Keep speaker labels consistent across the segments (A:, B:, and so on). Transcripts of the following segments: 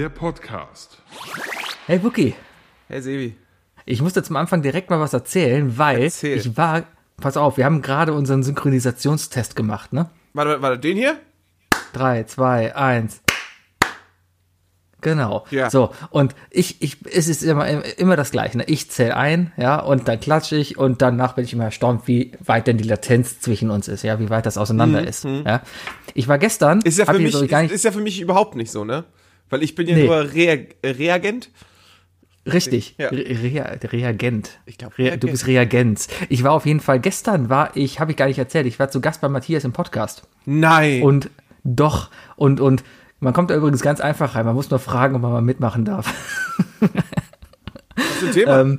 A: der Podcast.
B: Hey Wookie,
C: Hey Sebi.
B: ich musste zum Anfang direkt mal was erzählen, weil
C: Erzähl.
B: ich war, pass auf, wir haben gerade unseren Synchronisationstest gemacht, ne?
C: Warte, warte, den hier?
B: Drei, zwei, eins. Genau.
C: Ja.
B: So, und ich, ich, es ist immer, immer das Gleiche. Ne? Ich zähle ein, ja, und dann klatsche ich und danach bin ich immer erstaunt, wie weit denn die Latenz zwischen uns ist, ja, wie weit das auseinander ist. Ja. Ich war gestern,
C: Mhm, Ist ja für mich,
B: so gar
C: ist,
B: nicht,
C: ist ja für mich überhaupt nicht so, ne? Weil ich bin ja
B: Nee.
C: nur Rea äh, Reagent.
B: Richtig,
C: Ja.
B: Re Rea Reagent.
C: Ich glaub,
B: Rea. Du bist Reagenz. Ich war auf jeden Fall, gestern war ich, habe ich gar nicht erzählt, ich war zu Gast bei Matthias im Podcast.
C: Nein.
B: Und doch, und, und man kommt da übrigens ganz einfach rein, man muss nur fragen, ob man mal mitmachen darf.
C: was ist ein Thema?
B: ähm,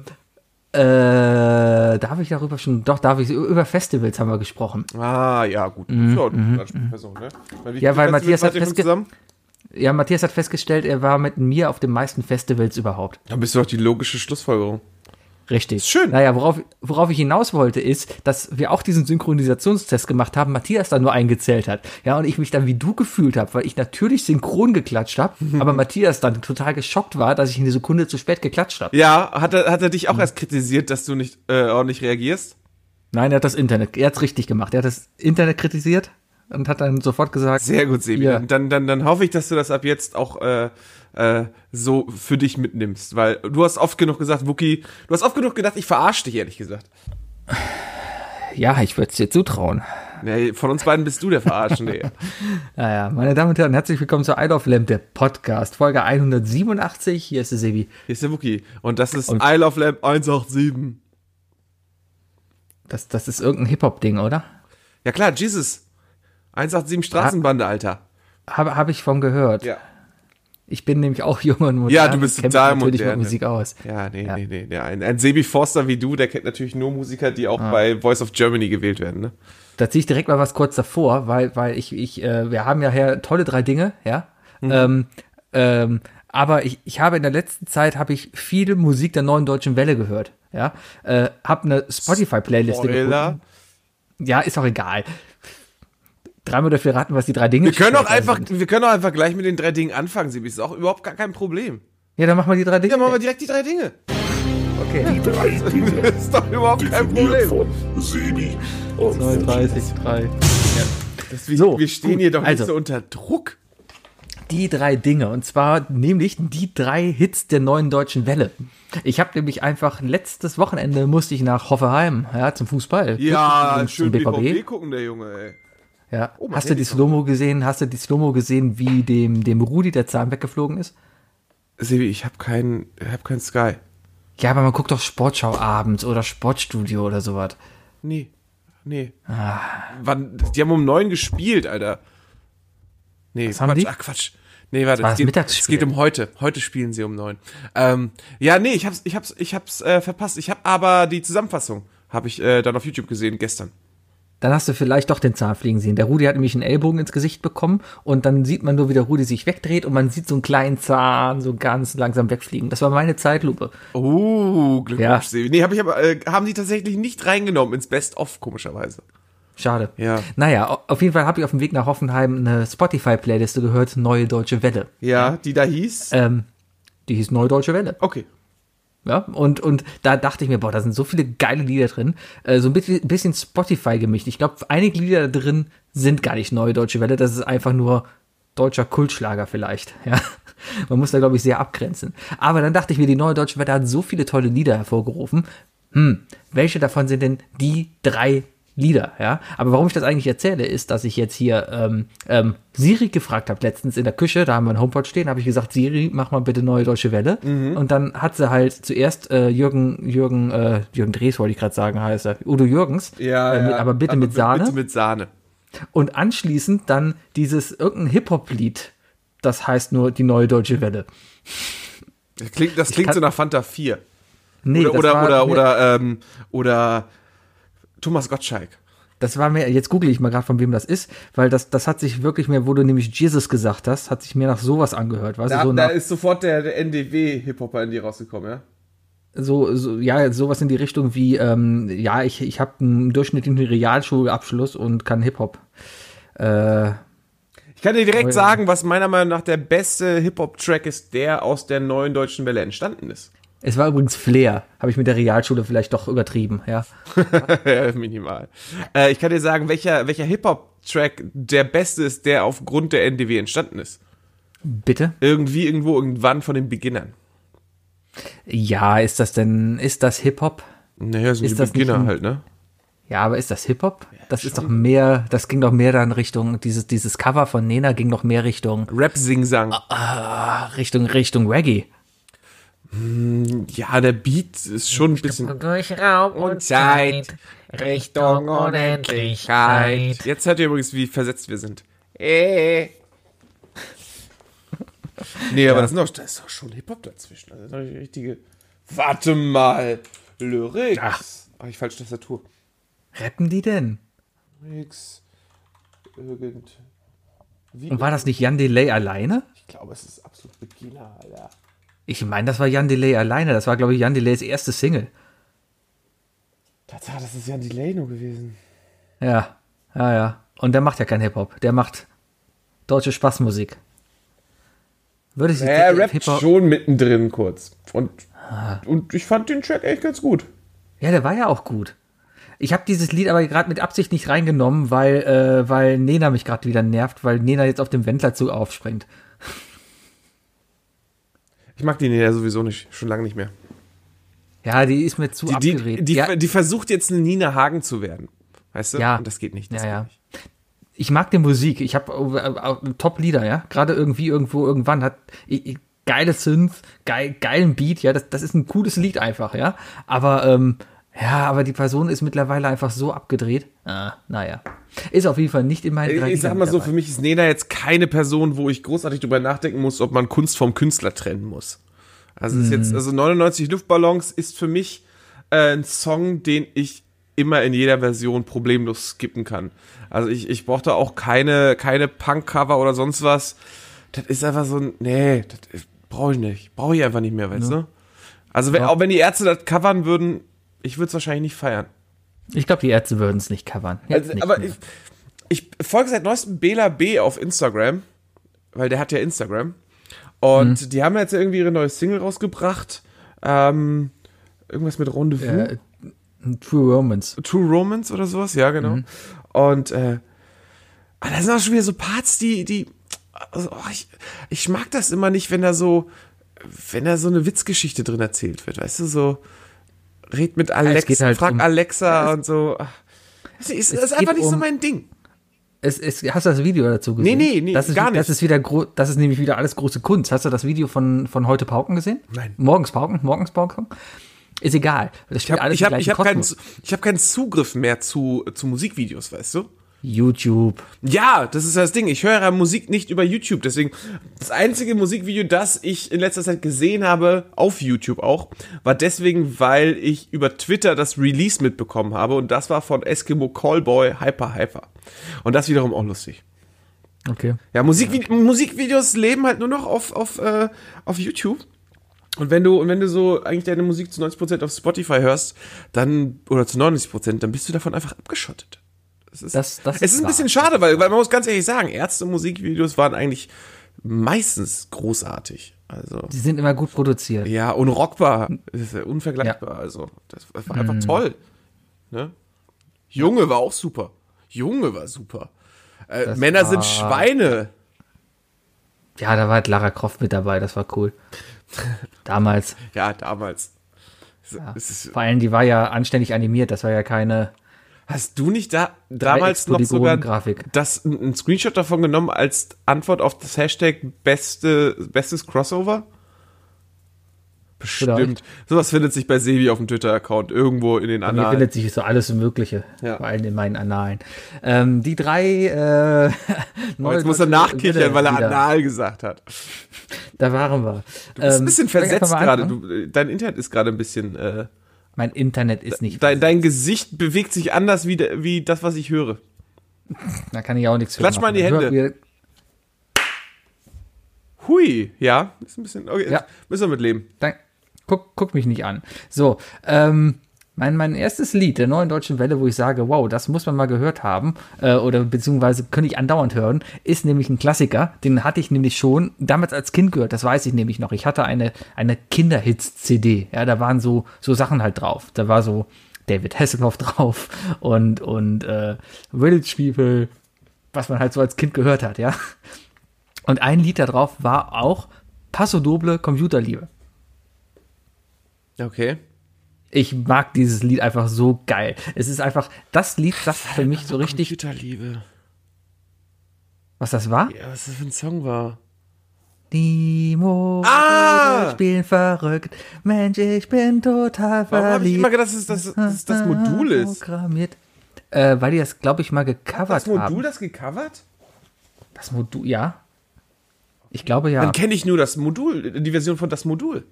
B: äh, darf ich darüber schon, doch, darf ich, über Festivals haben wir gesprochen.
C: ah, ja, gut.
B: Mhm,
C: ja, eine Ansprechperson, ne? Weil wie
B: Ja, weil Matthias hat festge-? Ja, Matthias hat festgestellt, er war mit mir auf den meisten Festivals überhaupt.
C: Dann bist du doch die logische Schlussfolgerung.
B: Richtig.
C: schön.
B: Naja, worauf, worauf ich hinaus wollte, ist, dass wir auch diesen Synchronisationstest gemacht haben, Matthias dann nur eingezählt hat. Ja, und ich mich dann wie du gefühlt habe, weil ich natürlich synchron geklatscht habe, aber Matthias dann total geschockt war, dass ich eine Sekunde zu spät geklatscht habe.
C: Ja, hat er, hat er dich auch
B: Mhm.
C: erst kritisiert, dass du nicht äh, ordentlich reagierst?
B: Nein, er hat das Internet, er hat's richtig gemacht. Er hat das Internet kritisiert und hat dann sofort gesagt,
C: Sehr gut, Sebi.
B: Ja.
C: Dann, dann, dann hoffe ich, dass du das ab jetzt auch äh, äh, so für dich mitnimmst. Weil du hast oft genug gesagt, Wookie, du hast oft genug gedacht, ich verarsche dich, ehrlich gesagt.
B: ja, ich würde es dir zutrauen.
C: Nee, von uns beiden bist du der Verarschende.
B: Naja, meine Damen und Herren, herzlich willkommen zu Isle of Lamp, der Podcast, Folge 187. Hier ist der Sebi.
C: Hier ist der Wookie. Und das ist
B: Und-
C: Isle of Lamp 187.
B: Das, das ist irgendein Hip-Hop-Ding, oder?
C: Ja klar, Jesus. 187 Straßenbande, Alter.
B: Habe hab ich von gehört.
C: Ja.
B: Ich bin nämlich auch jung und modern.
C: Ja, du bist total
B: natürlich
C: modern,
B: mit Musik aus.
C: Ja, nee,
B: Ja.
C: nee, nee, nee. Ein, ein Sebi Forster wie du, der kennt natürlich nur Musiker, die auch
B: Ah.
C: bei Voice of Germany gewählt werden, ne?
B: Da ziehe ich direkt mal was kurz davor, weil, weil ich, ich äh, wir haben ja hier tolle drei Dinge, ja.
C: Mhm.
B: Ähm, ähm, aber ich, ich habe in der letzten Zeit habe ich viel Musik der neuen deutschen Welle gehört, ja. Äh, hab eine Spotify-Playliste gefunden. Ja, ist auch egal. Dreimal dafür raten, was die drei Dinge
C: Wir können auch einfach,
B: sind.
C: wir können auch einfach gleich mit den drei Dingen anfangen, Sebi. Ist auch überhaupt gar kein Problem.
B: Ja, dann machen wir die drei Dinge.
C: Ja, machen wir direkt die drei Dinge.
B: okay.
A: Drei Dinge.
C: Das ist doch überhaupt kein Problem.
A: von Sebi und
B: 39, 3.
C: Das, wir,
B: So,
C: wir stehen
B: gut.
C: hier doch nicht
B: Also.
C: so unter Druck.
B: Die drei Dinge. Und zwar nämlich die drei Hits der neuen deutschen Welle. Ich habe nämlich einfach letztes Wochenende musste ich nach Hoffenheim, ja, zum Fußball.
C: Ja,
B: Zum
C: schön
B: BVB.
C: BVB gucken, der Junge, ey.
B: Ja.
C: Oh,
B: Hast du die Slow-Mo gesehen? Hast du die Slow-Mo gesehen, wie dem, dem Rudi der Zahn weggeflogen ist?
C: Sebi, ich hab kein, ich hab kein Sky.
B: Ja, aber man guckt doch Sportschau abends oder Sportstudio oder sowas.
C: Nee, nee.
B: Ah.
C: Wann, die haben um neun gespielt, Alter. Nee,
B: Was haben
C: Quatsch,
B: die?
C: ach Quatsch. Nee, warte,
B: war
C: es geht, es geht um heute. Heute spielen sie um neun. Ähm, ja, nee, ich hab's, ich hab's, ich hab's äh, verpasst. Ich hab aber die Zusammenfassung habe ich äh, dann auf YouTube gesehen gestern.
B: Dann hast du vielleicht doch den Zahn fliegen sehen. Der Rudi hat nämlich einen Ellbogen ins Gesicht bekommen und dann sieht man nur, wie der Rudi sich wegdreht und man sieht so einen kleinen Zahn so ganz langsam wegfliegen. Das war meine Zeitlupe.
C: Oh, Glückwunsch,
B: Ja.
C: Sebi. Nee, hab ich aber, äh, haben die tatsächlich nicht reingenommen ins Best-of, komischerweise.
B: Schade.
C: Ja.
B: Naja, au- auf jeden Fall habe ich auf dem Weg nach Hoffenheim eine Spotify-Playliste gehört, Neue Deutsche Welle.
C: Ja, die da hieß.
B: Ähm, die hieß Neue Deutsche Welle.
C: Okay.
B: Ja, und, und da dachte ich mir, boah, da sind so viele geile Lieder drin. Äh, so ein bisschen, bisschen Spotify gemischt. Ich glaube, einige Lieder da drin sind gar nicht Neue Deutsche Welle. Das ist einfach nur deutscher Kultschlager vielleicht. Ja. Man muss da, glaube ich, sehr abgrenzen. Aber dann dachte ich mir, die Neue Deutsche Welle hat so viele tolle Lieder hervorgerufen. Hm, welche davon sind denn die drei Lieder, ja. Aber warum ich das eigentlich erzähle, ist, dass ich jetzt hier ähm, ähm, Siri gefragt habe letztens in der Küche, da haben wir ein HomePod stehen, habe ich gesagt, Siri, mach mal bitte neue deutsche Welle. Und dann hat sie halt zuerst äh, Jürgen, Jürgen, äh, Jürgen Drees wollte ich gerade sagen, heißt er, Udo Jürgens,
C: Ja,
B: äh, mit,
C: ja.
B: aber bitte mit Sahne.
C: Bitte mit Sahne.
B: Und anschließend dann dieses irgendein Hip-Hop-Lied, das heißt nur die neue deutsche Welle.
C: Das klingt, das klingt so nach Fanta 4.
B: Nee,
C: Oder, oder,
B: war
C: oder,
B: mir-
C: oder, ähm, oder Thomas Gottschalk.
B: Das war mir, jetzt google ich mal gerade, von wem das ist, weil das, das hat sich wirklich mir, wo du nämlich Jesus gesagt hast, hat sich mir nach sowas angehört, weißt
C: Da,
B: du, so
C: da ist sofort der, der NDW-Hip-Hopper in dir rausgekommen, ja?
B: so, so, ja, sowas in die Richtung wie, ähm, ja, ich, ich habe einen durchschnittlichen Realschulabschluss und kann Hip-Hop. Äh,
C: Ich Ich kann dir direkt
B: Oh ja.
C: sagen, was meiner Meinung nach der beste Hip-Hop-Track ist, der aus der neuen deutschen Welle entstanden ist.
B: Es war übrigens Flair. Habe ich mit der Realschule vielleicht doch übertrieben, ja.
C: ja, minimal. Äh, ich kann dir sagen, welcher, welcher Hip-Hop-Track der beste ist, der aufgrund der NDW entstanden ist.
B: Bitte?
C: Irgendwie, irgendwo, irgendwann von den Beginnern.
B: Ja, ist das denn, ist das Hip-Hop?
C: Naja, sind
B: Ist
C: die Beginner
B: ein-
C: halt, ne?
B: Ja, aber ist das Hip-Hop? das ist doch mehr, das ging doch mehr dann Richtung, dieses, dieses Cover von Nena ging doch mehr Richtung,
C: Rap-Sing-Sang.
B: ah, Richtung, Richtung Reggae.
C: Ja, der Beat ist schon ein bisschen.
D: Durch Raum und Zeit, Richtung Unendlichkeit.
C: Jetzt hört ihr übrigens, wie versetzt wir sind. Äh. Nee, aber das, ist doch, das ist doch schon Hip-Hop dazwischen. Das ist doch die richtige. Warte mal. Lyrics.
B: Ach.
C: Ach, ich falsch Tastatur.
B: Rappen die denn?
C: Lyrics. Irgend. Wie?
B: Und war das nicht Jan Delay alleine?
C: Ich glaube, es ist absolut Beginner, Alter.
B: Ich meine, das war Jan Delay alleine. Das war, glaube ich, Jan Delays erste Single.
C: Tatsache, das ist ja ein Delay nur gewesen.
B: Ja, ja, ja. Und der macht ja kein Hip-Hop. Der macht deutsche Spaßmusik. Würde ich
C: Er rappt schon mittendrin kurz. Und, und ich fand den Track echt ganz gut.
B: Ja, der war ja auch gut. Ich habe dieses Lied aber gerade mit Absicht nicht reingenommen, weil, äh, weil Nena mich gerade wieder nervt, weil Nena jetzt auf dem Wendlerzug aufspringt.
C: Ich mag den ja sowieso nicht, schon lange nicht mehr.
B: Ja, die ist mir zu
C: Die,
B: abgedreht.
C: die, die,
B: ja,
C: die versucht jetzt eine Nina Hagen zu werden. Weißt du?
B: Ja.
C: Und das geht nicht. Das
B: ja, ja.
C: Nicht.
B: Ich mag die Musik. Ich habe äh, äh, Top-Lieder, ja. Gerade irgendwie, irgendwo, irgendwann hat i- i- geile Synth, geil, geilen Beat, ja. Das, das ist ein cooles Lied einfach, ja. Aber, ähm, ja, aber die Person ist mittlerweile einfach so abgedreht. Ah, naja. Ist auf jeden Fall nicht in meinen drei
C: Ich sag mal so,
B: dabei.
C: für mich ist Nena jetzt keine Person, wo ich großartig drüber nachdenken muss, ob man Kunst vom Künstler trennen muss. Also ist
B: Mhm.
C: jetzt, also 99 Luftballons ist für mich äh, ein Song, den ich immer in jeder Version problemlos skippen kann. Also ich, ich brauche da auch keine, keine Punk-Cover oder sonst was. Das ist einfach so ein, nee, das brauche ich nicht. Brauche ich einfach nicht mehr, weißt du? Also wenn,
B: Ja.
C: auch wenn die Ärzte das covern würden, ich würde es wahrscheinlich nicht feiern.
B: Ich glaube, die Ärzte würden es nicht covern.
C: Also,
B: nicht
C: aber
B: mehr.
C: ich, ich folge seit neuestem Bela B auf Instagram, weil der hat ja Instagram. Und
B: Mhm.
C: die haben jetzt irgendwie ihre neue Single rausgebracht. Ähm, irgendwas mit Rendezvous.
B: äh, True Romance.
C: True Romance oder sowas, ja, genau.
B: Mhm.
C: Und äh, ah, da sind auch schon wieder so Parts, die, die. Also, oh, ich, ich mag das immer nicht, wenn da so, wenn da so eine Witzgeschichte drin erzählt wird, weißt du, so red mit Alex,
B: geht halt
C: frag
B: um-
C: Alexa und so. Das ist, das ist einfach nicht so
B: um-
C: mein Ding.
B: Es, es, hast du das Video dazu gesehen?
C: Nee, nee, nee,
B: das ist,
C: gar
B: Das
C: nicht.
B: ist wieder das ist nämlich wieder alles große Kunst. Hast du das Video von, von heute Pauken gesehen?
C: Nein.
B: Morgens Pauken, morgens Pauken? Ist egal. Das
C: Ich habe ich hab, ich hab keinen, ich hab keinen Zugriff mehr zu, zu Musikvideos, weißt du?
B: YouTube.
C: Ja, das ist das Ding. Ich höre ja Musik nicht über YouTube. Deswegen, das einzige Musikvideo, das ich in letzter Zeit gesehen habe, auf YouTube auch, war deswegen, weil ich über Twitter das Release mitbekommen habe. Und das war von Eskimo Callboy Hyper Hyper. Und das wiederum auch lustig.
B: Okay.
C: Ja, Musikvide Musikvideos leben halt nur noch auf, auf, äh, auf YouTube. Und wenn du, und wenn du so eigentlich deine Musik zu 90% auf Spotify hörst, dann, oder zu 99%, dann bist du davon einfach abgeschottet. Das ist,
B: Das- das
C: es
B: ist
C: ist ein bisschen schade, weil, weil man muss ganz ehrlich sagen, Ärzte-Musikvideos waren eigentlich meistens großartig. Also,
B: Die sind immer gut produziert.
C: ja, unrockbar, ja unvergleichbar. Also, das, das war einfach toll. Ne? Junge war auch super. Junge war super. Äh, Männer sind
B: war-
C: Schweine.
B: Ja, da war halt Lara Croft mit dabei, das war cool. Damals.
C: Ja, damals.
B: Ja. Vor allem, die war ja anständig animiert, das war ja keine.
C: Hast du nicht da damals noch sogar das, ein Screenshot davon genommen als Antwort auf das Hashtag beste, bestes Crossover? Bestimmt.
B: Vielleicht.
C: Sowas findet sich bei Sebi auf dem Twitter-Account irgendwo in den
B: Hier
C: Annalen.
B: findet sich so alles Mögliche,
C: Ja.
B: vor allem in meinen Annalen. Ähm, die drei äh,
C: Aber jetzt muss er nachkichern, weil er
B: Lieder.
C: Anal gesagt hat.
B: Da waren wir.
C: Du bist ein bisschen versetzt gerade.
B: Du,
C: Du, dein Internet ist gerade ein bisschen. Äh,
B: mein Internet ist nicht.
C: dein, dein Gesicht bewegt sich anders wie, wie das, was ich höre.
B: da kann ich auch nichts für
C: Klatsch mal in die. Hände. Hui, ja, ist ein bisschen. Okay,
B: Ja.
C: müssen wir mit leben.
B: Dann, guck, guck mich nicht an. So, ähm, Mein, mein erstes Lied der neuen deutschen Welle, wo ich sage, wow, das muss man mal gehört haben, äh, oder beziehungsweise könnte ich andauernd hören, ist nämlich ein Klassiker. Den hatte ich nämlich schon damals als Kind gehört, das weiß ich nämlich noch. Ich hatte eine, eine Kinderhits-CD. Ja, da waren so, so Sachen halt drauf. Da war so David Hasselhoff drauf und, und äh, Village People, was man halt so als Kind gehört hat, ja. Und ein Lied da drauf war auch Paso Doble Computerliebe.
C: Okay.
B: Ich mag dieses Lied einfach so geil. Es ist einfach das Lied, das für mich so richtig,
C: Computerliebe.
B: was das war.
C: Ja, was das für ein Song war.
B: Die Mode
C: Ah!
B: spielen verrückt. Mensch, ich bin total
C: Warum habe ich
B: verliebt.
C: immer gedacht, dass es das, dass das Modul ist?
B: Programmiert. Äh, weil die das, glaube ich, mal gecovert
C: Das Modul
B: haben.
C: das gecovert?
B: Das Modul, ja. Ich glaube ja.
C: Dann kenne ich nur das Modul, die Version von das Modul.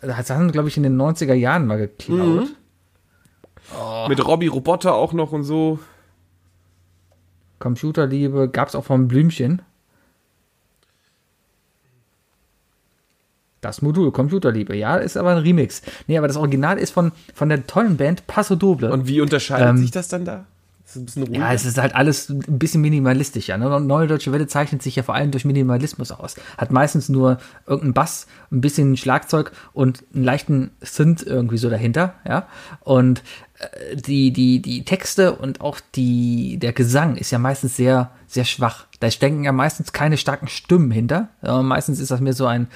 B: Das haben, glaube ich, in den 90er Jahren mal geklaut.
C: Mhm. Mit Robbie Roboter auch noch und so.
B: Computerliebe gab es auch vom Blümchen. Das Modul, Computerliebe, ja, ist aber ein Remix. Nee, aber das Original ist von, von der tollen Band Paso Doble.
C: Und wie unterscheidet
B: Ähm,
C: sich das dann da? Ist ein bisschen ruhiger.
B: ja, es ist halt alles ein bisschen minimalistischer. Ne? Neue Deutsche Welle zeichnet sich ja vor allem durch Minimalismus aus. Hat meistens nur irgendeinen Bass, ein bisschen Schlagzeug und einen leichten Synth irgendwie so dahinter. Ja, und äh, die, die, die Texte und auch die, der Gesang ist ja meistens sehr, sehr schwach. Da stecken ja meistens keine starken Stimmen hinter. Ja, meistens ist das mehr so ein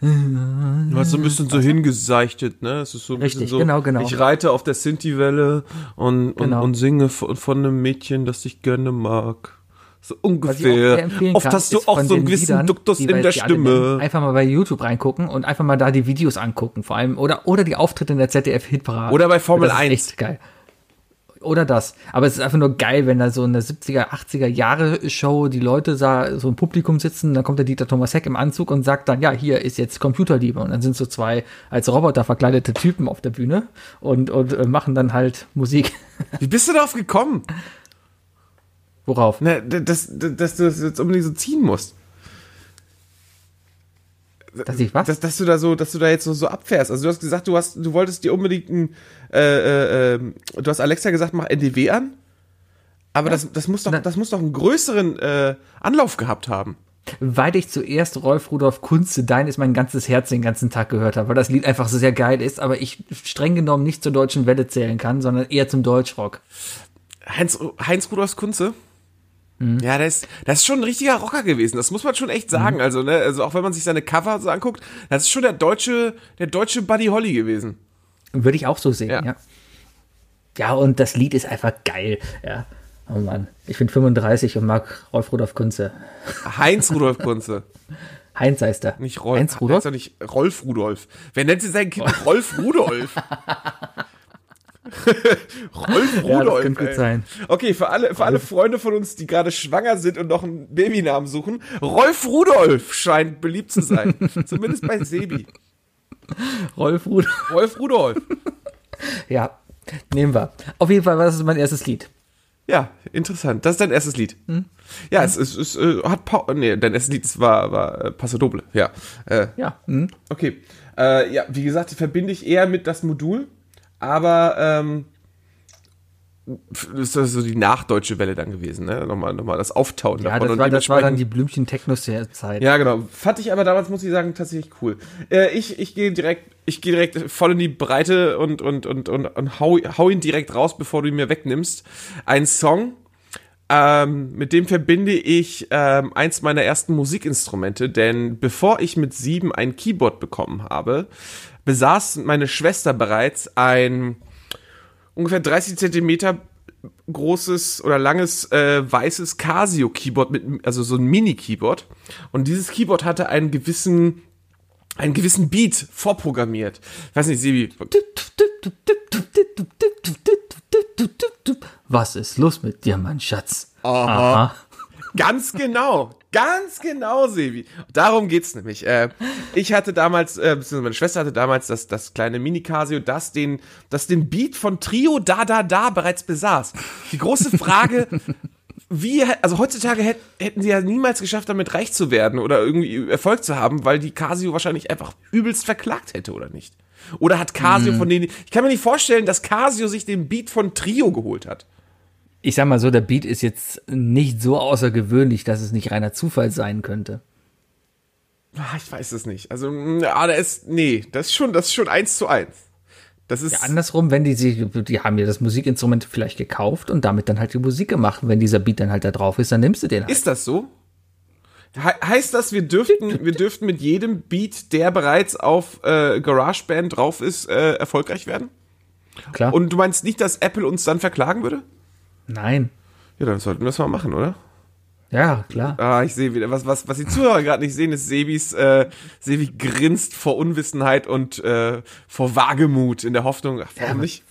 C: Du hast so ein bisschen so hingeseichtet, ne? Es ist so ein
B: Richtig,
C: bisschen so,
B: genau, genau.
C: Ich reite auf der Sinti-Welle und, und,
B: Genau.
C: und singe von, von einem Mädchen, das ich gerne mag. So ungefähr. Oft hast du
B: ist
C: auch so einen gewissen
B: Liedern,
C: Duktus in der
B: nennen,
C: Stimme.
B: Einfach mal bei YouTube reingucken und einfach mal da die Videos angucken, vor allem oder oder die Auftritte in der ZDF-Hitparade.
C: Oder bei Formel
B: das ist
C: 1.
B: Echt geil. Oder das. Aber es ist einfach nur geil, wenn da so in der 70er, 80er Jahre Show die Leute da so im Publikum sitzen, dann kommt der Dieter Thomas Heck im Anzug und sagt dann, ja, hier ist jetzt Computerliebe. Und dann sind so zwei als Roboter verkleidete Typen auf der Bühne und, und äh, machen dann halt Musik.
C: Wie bist du darauf gekommen?
B: Worauf?
C: Na, dass, dass, dass du das jetzt unbedingt so ziehen musst.
B: Dass ich was?
C: Dass, dass du da so, dass du da jetzt so, so abfährst. Also du hast gesagt, du hast, du wolltest dir unbedingt ein, äh, äh, ähm, du hast Alexa gesagt, mach NDW an. Aber das, das muss doch,
B: Na-
C: das muss doch einen größeren äh, Anlauf gehabt haben.
B: weil ich zuerst Rolf Rudolf Kunze, Dein ist mein ganzes Herz den ganzen Tag gehört habe, weil das Lied einfach so sehr geil ist, aber ich streng genommen nicht zur deutschen Welle zählen kann, sondern eher zum Deutschrock.
C: Heinz, Heinz Rudolf Kunze.
B: Mhm.
C: Ja, das ist, das ist schon ein richtiger Rocker gewesen. Das muss man schon echt
B: Mhm.
C: sagen. Also, ne, also auch wenn man sich seine Cover so anguckt, das ist schon der deutsche, der deutsche Buddy Holly gewesen.
B: Würde ich auch so sehen,
C: Ja.
B: ja. Ja, und das Lied ist einfach geil, ja. Oh Mann, ich bin 35 und mag Rolf Rudolf Kunze.
C: Heinz Rudolf Kunze.
B: Heinz heißt er.
C: Nicht Rolf.
B: Heinz Rudolf?
C: Heißt doch nicht Rolf Rudolf. Wer nennt sich sein Kind Rolf Rudolf? Rolf
B: Ja,
C: Rudolf.
B: könnte gut sein.
C: Okay, für alle, für alle Freunde von uns, die gerade schwanger sind und noch einen Babynamen suchen, Rolf Rudolf scheint beliebt zu sein. Zumindest bei Sebi.
B: Rolf Rudolf.
C: Rolf Rudolf.
B: Ja, nehmen wir. Auf jeden Fall war das mein erstes Lied.
C: Ja, interessant. Das ist dein erstes Lied. Ja, es, es, es äh, hat Paul, nee, dein erstes Lied war, war äh, Paso Doble. Ja. Äh,
B: Ja, hm.
C: Okay. Äh, ja, wie gesagt, verbinde ich eher mit das Modul, aber ähm, f- das ist so die nachdeutsche Welle dann gewesen, ne? Nochmal, nochmal das Auftauen
B: ja
C: davon.
B: das, war, das war dann die Blümchen-Techno-Zeit.
C: Ja, genau. Fand ich aber damals, muss ich sagen, tatsächlich cool. Äh, ich ich gehe direkt, ich gehe direkt voll in die Breite und, und, und, und, und hau, hau ihn direkt raus, bevor du ihn mir wegnimmst. Ein Song, ähm, mit dem verbinde ich ähm, eins meiner ersten Musikinstrumente, denn bevor ich mit sieben ein Keyboard bekommen habe, besaß meine Schwester bereits ein ungefähr 30 Zentimeter großes oder langes äh, weißes Casio Keyboard mit also so ein Mini Keyboard und dieses Keyboard hatte einen gewissen einen gewissen Beat vorprogrammiert. Ich weiß nicht, Sibi.
B: Was ist los mit dir, mein Schatz? Aha.
C: Ganz genau. Ganz genau, Sebi. Darum geht's nämlich. Äh, ich hatte damals, äh, beziehungsweise meine Schwester hatte damals das, das kleine Mini Casio, das den, das den Beat von Trio Da Da Da bereits besaß. Die große Frage, wie, also heutzutage hätt, hätten sie ja niemals geschafft, damit reich zu werden oder irgendwie Erfolg zu haben, weil die Casio wahrscheinlich einfach übelst verklagt hätte, oder nicht? Oder hat Casio
B: Mhm.
C: von denen, ich kann mir nicht vorstellen, dass Casio sich den Beat von Trio geholt hat.
B: Ich sag mal so, der Beat ist jetzt nicht so außergewöhnlich, dass es nicht reiner Zufall sein könnte.
C: Ah, Ich weiß es nicht. Also, mm, ah, da ist, nee, das ist schon, das ist schon eins zu eins. Das ist,
B: Ja, andersrum, wenn die sich, die haben ja das Musikinstrument vielleicht gekauft und damit dann halt die Musik gemacht. Wenn dieser Beat dann halt da drauf ist, dann nimmst du den halt.
C: ist das so? He heißt das, wir dürften, wir dürften mit jedem Beat, der bereits auf äh, GarageBand drauf ist, äh, erfolgreich werden?
B: Klar.
C: Und du meinst nicht, dass Apple uns dann verklagen würde?
B: Nein.
C: Ja, dann sollten wir das mal machen, oder?
B: Ja, klar.
C: Ah, ich sehe wieder, was, was, was die Zuhörer gerade nicht sehen, ist Sebis, äh, Sebi grinst vor Unwissenheit und äh, vor Wagemut in der Hoffnung, ach, warum
B: aber-
C: nicht?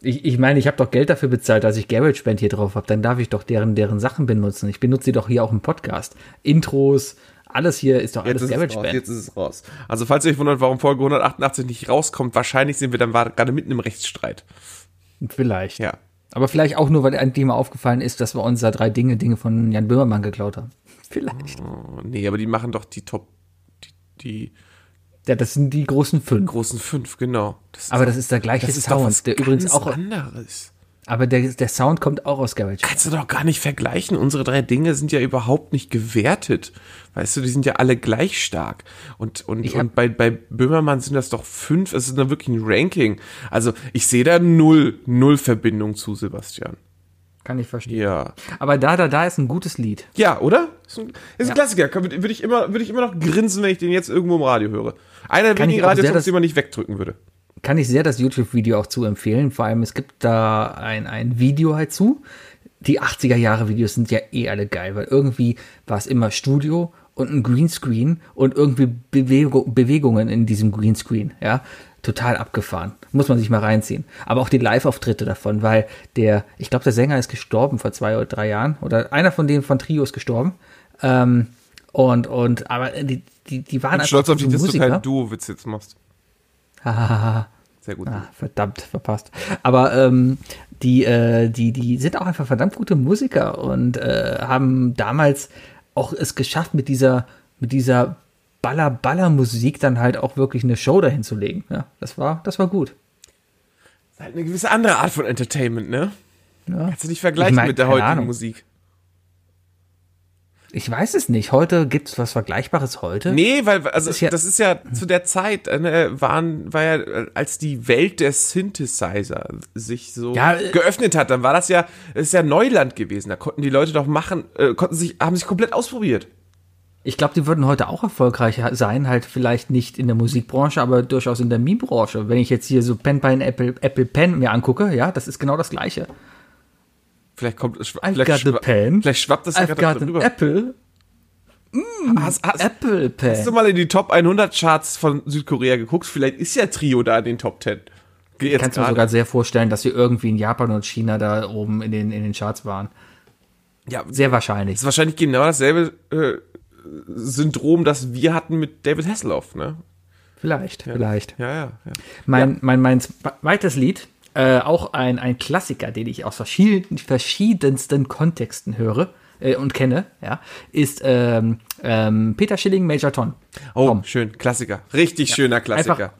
B: Ich, ich meine, ich habe doch Geld dafür bezahlt, dass ich GarageBand hier drauf habe. Dann darf ich doch deren, deren Sachen benutzen. Ich benutze sie doch hier auch im Podcast. Intros, alles hier ist doch alles
C: Jetzt raus,
B: GarageBand.
C: jetzt ist es raus. Also, falls ihr euch wundert, warum Folge 188 nicht rauskommt, wahrscheinlich sind wir dann gerade mitten im Rechtsstreit.
B: Vielleicht.
C: Ja.
B: Aber vielleicht auch nur, weil ein Thema aufgefallen ist, dass wir uns da drei Dinge, Dinge von Jan Böhmermann geklaut haben. Vielleicht.
C: Oh, nee, aber die machen doch die Top, die, die
B: Ja, das sind die großen fünf.
C: großen fünf, genau. Das
B: Aber das ist der gleiche
C: doch
B: Sound, der übrigens auch.
C: anderes.
B: Aber der, der Sound kommt auch aus GarageBand.
C: Kannst du doch gar nicht vergleichen. Unsere drei Dinge sind ja überhaupt nicht gewertet. Weißt du, die sind ja alle gleich stark. Und, und, und bei, bei Böhmermann sind das doch fünf. Es ist da wirklich ein Ranking. Also ich sehe da null, null Verbindung zu Sebastian.
B: Kann ich verstehen.
C: Ja.
B: Aber da, da, da ist ein gutes Lied.
C: Ja, oder? Ist ein, ist ein Klassiker. Würde ich, immer, würde ich immer noch grinsen, wenn ich den jetzt irgendwo im Radio höre. Einer der wenigen
B: sehr
C: Radiosongs, die man nicht wegdrücken würde.
B: Kann ich sehr das YouTube-Video auch zu empfehlen. Vor allem, es gibt da ein, ein Video halt zu. Die 80er Jahre Videos sind ja eh alle geil, weil irgendwie war es immer Studio und ein Greenscreen und irgendwie Bewego Bewegungen in diesem Greenscreen, ja. Total abgefahren. Muss man sich mal reinziehen. Aber auch die Live-Auftritte davon, weil der, ich glaube, der Sänger ist gestorben vor zwei oder drei Jahren. Oder einer von denen von Trio ist gestorben. Ähm, und, und, aber die, die, die waren
C: Ich bin stolz auf
B: so
C: dass du keinen Duo-Witz jetzt machst.
B: Hahaha.
C: Sehr gut.
B: Ah, verdammt, verpasst. Aber ähm, die, äh, die, die sind auch einfach verdammt gute Musiker und äh, haben damals auch es geschafft, mit dieser, mit dieser Baller-Baller-Musik dann halt auch wirklich eine Show dahin zu legen. Ja, das war, das war gut.
C: Das ist halt eine gewisse andere Art von Entertainment, ne?
B: Ja.
C: Kannst du nicht vergleichen
B: Ich mein,
C: mit der heutigen
B: Ahnung.
C: Musik.
B: Ich weiß es nicht. Heute gibt es was Vergleichbares heute.
C: Nee, weil, also,
B: ist ja-
C: das ist ja zu der Zeit, äh, waren, war ja, äh, als die Welt der Synthesizer sich so
B: Ja, äh,
C: geöffnet hat, dann war das ja, das ist ja Neuland gewesen. Da konnten die Leute doch machen, äh, konnten sich, haben sich komplett ausprobiert.
B: Ich glaube, die würden heute auch erfolgreich sein, halt vielleicht nicht in der Musikbranche, aber durchaus in der Meme-Branche. Wenn ich jetzt hier so Pen Pine Apple, Apple Pen mir angucke, ja, das ist genau das Gleiche.
C: Vielleicht kommt, schwa-
B: I've
C: vielleicht,
B: got
C: schwa-
B: pen.
C: vielleicht schwappt das ja
B: I've
C: gerade
B: got an
C: drüber.
B: Apple,
C: Hast, hast,
B: Apple Pen.
C: hast du mal in die Top 100 Charts von Südkorea geguckt? Vielleicht ist ja Trio da in den Top 10. Geh jetzt
B: Kannst du mir
C: gerade.
B: sogar sehr vorstellen, dass sie irgendwie in Japan und China da oben in den, in den Charts waren.
C: ja,
B: Sehr wahrscheinlich.
C: ist wahrscheinlich genau dasselbe äh, Syndrom, das wir hatten mit David Hasselhoff, ne?
B: Vielleicht, vielleicht.
C: Ja, ja, ja.
B: Mein, mein, mein zweites Lied, äh, auch ein, ein Klassiker, den ich aus verschieden, verschiedensten Kontexten höre äh, und kenne, ja, ist ähm, ähm, Peter Schilling, Major Tom.
C: Oh,
B: Tom.
C: schön, Klassiker. Richtig schöner Klassiker.
B: Einfach,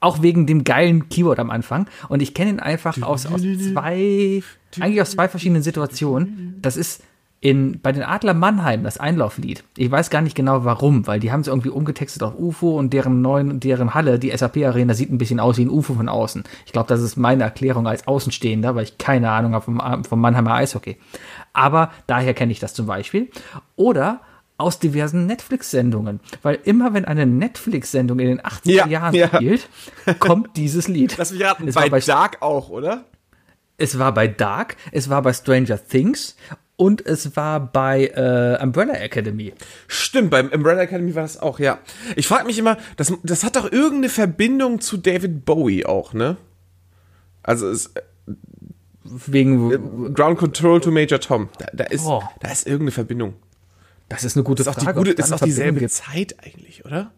B: auch wegen dem geilen Keyword am Anfang. Und ich kenne ihn einfach aus, aus zwei, eigentlich aus zwei verschiedenen Situationen. Das ist in, bei den Adler Mannheim das Einlauflied. Ich weiß gar nicht genau warum, weil die haben es irgendwie umgetextet auf UFO und deren neuen, deren Halle, die SAP Arena, sieht ein bisschen aus wie ein UFO von außen. Ich glaube, das ist meine Erklärung als Außenstehender, weil ich keine Ahnung habe vom, vom Mannheimer Eishockey. Aber daher kenne ich das zum Beispiel. Oder aus diversen Netflix-Sendungen. Weil immer wenn eine Netflix-Sendung in den 80er
C: Ja,
B: Jahren
C: ja.
B: spielt, kommt dieses Lied.
C: Lass mich raten,
B: Es
C: bei,
B: war bei,
C: Dark auch, oder?
B: es war bei Dark, es war bei Stranger Things und es war bei äh, Umbrella Academy.
C: Stimmt, beim Umbrella Academy war das auch, ja. Ich frage mich immer, das, das hat doch irgendeine Verbindung zu David Bowie auch, ne? Also es,
B: Wegen,
C: Ground Control to Major Tom. Da, da, ist,
B: Oh.
C: da ist irgendeine Verbindung.
B: das ist eine gute
C: Ist auch, die
B: Frage.
C: gute, ist auch dieselbe
B: gibt.
C: Zeit eigentlich, oder?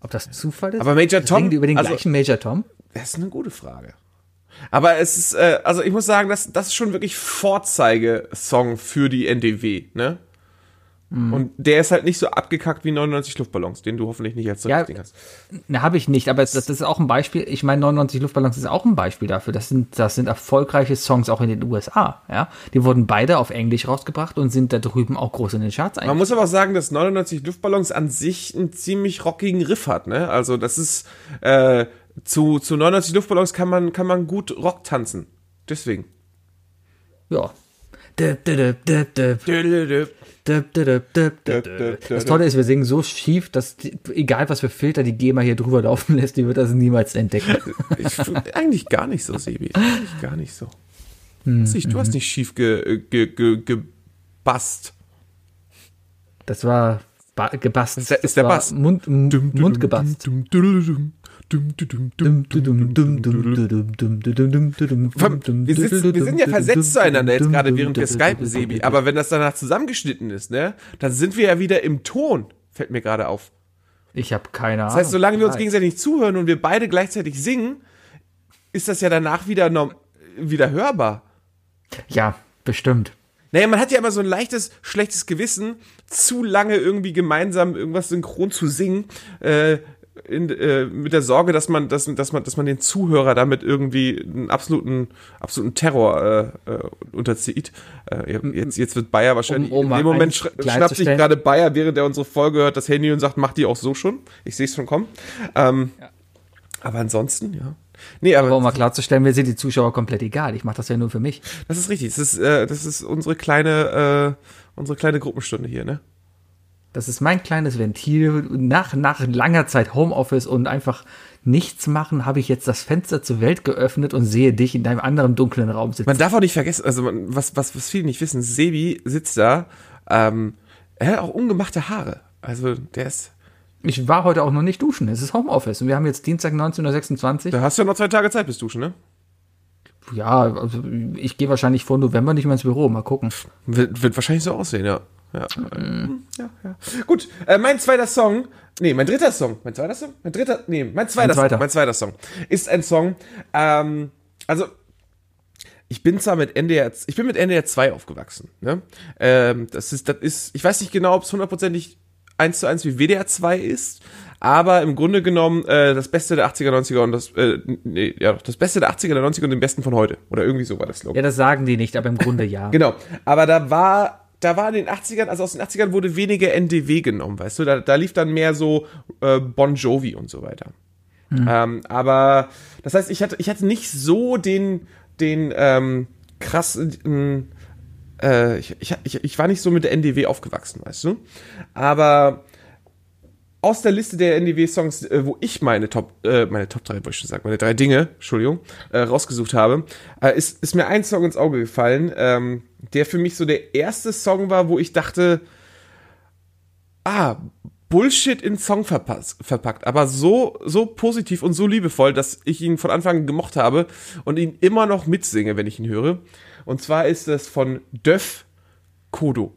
B: Ob das Zufall ist?
C: Aber Major Tom,
B: Reden die über den
C: also-
B: gleichen Major Tom?
C: Das ist eine gute Frage. Aber es ist, äh, also ich muss sagen, das, das ist schon wirklich Vorzeigesong für die NDW, ne? Und der ist halt nicht so abgekackt wie 99 Luftballons, den du hoffentlich nicht als
B: Ja,
C: Ding hast.
B: Ne, habe ich nicht, aber das, das ist auch ein Beispiel. Ich meine, 99 Luftballons ist auch ein Beispiel dafür. Das sind, das sind erfolgreiche Songs auch in den USA. Ja, die wurden beide auf Englisch rausgebracht und sind da drüben auch groß in den Charts
C: Man
B: eigentlich.
C: muss aber auch sagen, dass 99 Luftballons an sich einen ziemlich rockigen Riff hat, ne? Also das ist äh, zu, zu 99 Luftballons kann man kann man gut Rock tanzen. Deswegen.
B: Ja. Das Tolle ist, wir singen so schief, dass die, egal was für Filter die GEMA hier drüber laufen lässt, die wird das niemals entdecken.
C: Ich, eigentlich gar nicht so, Sebi. Eigentlich gar nicht so. Nicht, du hast nicht schief ge, ge, ge, gebast.
B: Das war ba gebast.
C: Ist der- ist der Bass.
B: Mund, Mund gebast.
C: Wir, sitzen, wir sind ja versetzt zueinander jetzt gerade während wir skypen, Sebi. Aber wenn das danach zusammengeschnitten ist, ne, dann sind wir ja wieder im Ton. Fällt mir gerade auf.
B: Ich habe keine Ahnung.
C: Das heißt, solange wir uns gegenseitig zuhören und wir beide gleichzeitig singen, ist das ja danach wieder, norm wieder hörbar.
B: Ja, bestimmt.
C: Naja, man hat ja immer so ein leichtes, schlechtes Gewissen, zu lange irgendwie gemeinsam irgendwas synchron zu singen, äh, in, äh, mit der Sorge, dass man, dass, dass man, dass man den Zuhörer damit irgendwie einen absoluten, absoluten Terror äh, äh, unterzieht. Äh, jetzt, jetzt wird Bayer wahrscheinlich
B: Um- um
C: in dem Moment schra schnappt sich gerade Bayer, während er unsere Folge hört, das Handy und sagt, mach die auch so schon. Ich sehe es schon kommen. Ähm, Aber ansonsten, ja. Nee, aber
B: Aber um mal klarzustellen, mir sind die Zuschauer komplett egal. Ich mache das ja nur für mich.
C: das ist richtig. Das ist, äh, das ist unsere kleine, äh, unsere kleine Gruppenstunde hier, ne?
B: Das ist mein kleines Ventil. Nach, nach langer Zeit Homeoffice und einfach nichts machen, habe ich jetzt das Fenster zur Welt geöffnet und sehe dich in deinem anderen dunklen Raum sitzen.
C: Man darf auch nicht vergessen, also man, was, was, was viele nicht wissen, Sebi sitzt da, ähm, er hat auch ungemachte Haare. Also der ist,
B: Ich war heute auch noch nicht duschen. Es ist Homeoffice und wir haben jetzt Dienstag 19.26 Uhr.
C: da hast du ja noch zwei Tage Zeit bis duschen, ne?
B: Ja, also ich gehe wahrscheinlich vor November nicht mehr ins Büro. Mal gucken.
C: Wird, wird wahrscheinlich so aussehen, ja. Ja, ähm, ja, ja. Gut, äh, mein zweiter Song, nee, mein dritter Song, mein zweiter Song, mein dritter, nee, mein zweiter,
B: zweiter.
C: Song, mein zweiter Song ist ein Song, ähm, also ich bin zwar mit NDR, ich bin mit NDR 2 aufgewachsen, ne? Ähm, das ist, das ist, ich weiß nicht genau, ob es hundertprozentig eins zu eins wie WDR 2 ist, aber im Grunde genommen äh, das Beste der 80er, 90er und das, äh, nee, ja, das Beste der 80er, der 90er und den Besten von heute. Oder irgendwie so war das Slogan.
B: Ja, das sagen die nicht, aber im Grunde ja.
C: Genau. Aber da war, da war in den 80ern, also aus den 80ern wurde weniger NDW genommen, weißt du? Da, da lief dann mehr so äh, Bon Jovi und so weiter. Ähm, aber das heißt, ich hatte, ich hatte nicht so den, den ähm, krassen, äh, ich, ich, ich, ich war nicht so mit der NDW aufgewachsen, weißt du? Aber aus der Liste der NDW-Songs, äh, wo ich meine Top, äh, meine Top 3, wollte ich schon sagen, meine drei Dinge, Entschuldigung, äh, rausgesucht habe, äh, ist, ist mir ein Song ins Auge gefallen, ähm, der für mich so der erste Song war, wo ich dachte, ah, Bullshit in Song verpackt, aber so, so positiv und so liebevoll, dass ich ihn von Anfang an gemocht habe und ihn immer noch mitsinge, wenn ich ihn höre. Und zwar ist es von Döff Kodo.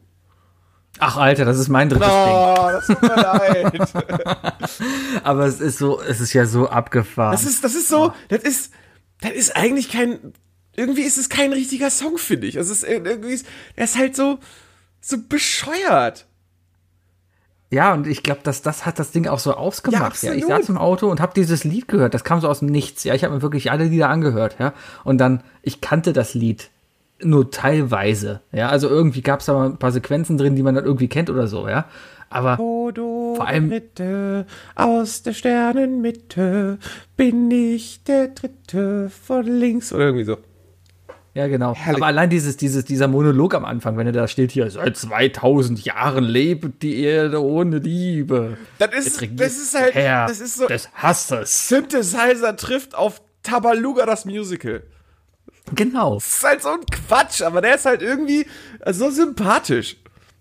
B: Ach, Alter, das ist mein drittes Ding.
C: Oh, das tut mir leid.
B: Aber es ist so, es ist ja so abgefahren.
C: Das ist, das ist so, das ist, das ist eigentlich kein, irgendwie ist es kein richtiger Song, finde ich. Es ist irgendwie, er ist halt so, so bescheuert.
B: Ja, und ich glaube, dass das hat das Ding auch so ausgemacht.
C: Ja,
B: Ja, ich saß im Auto und habe dieses Lied gehört. Das kam so aus dem Nichts. Ja, ich habe mir wirklich alle Lieder angehört. Ja, und dann ich kannte das Lied nur teilweise. Ja, also irgendwie gab es da mal ein paar Sequenzen drin, die man dann irgendwie kennt oder so. Ja, aber vor allem
C: Dritte aus der Sternenmitte bin ich der Dritte von links oder irgendwie so.
B: Ja genau.
C: Herrlich.
B: Aber allein dieses dieses dieser Monolog am Anfang, wenn er da steht hier seit 2000 Jahren lebt die Erde ohne Liebe.
C: Das ist, das ist halt,
B: Herr
C: das ist so,
B: des Hasses.
C: Synthesizer trifft auf Tabaluga das Musical.
B: Genau.
C: Das ist halt so ein Quatsch, aber der ist halt irgendwie so sympathisch.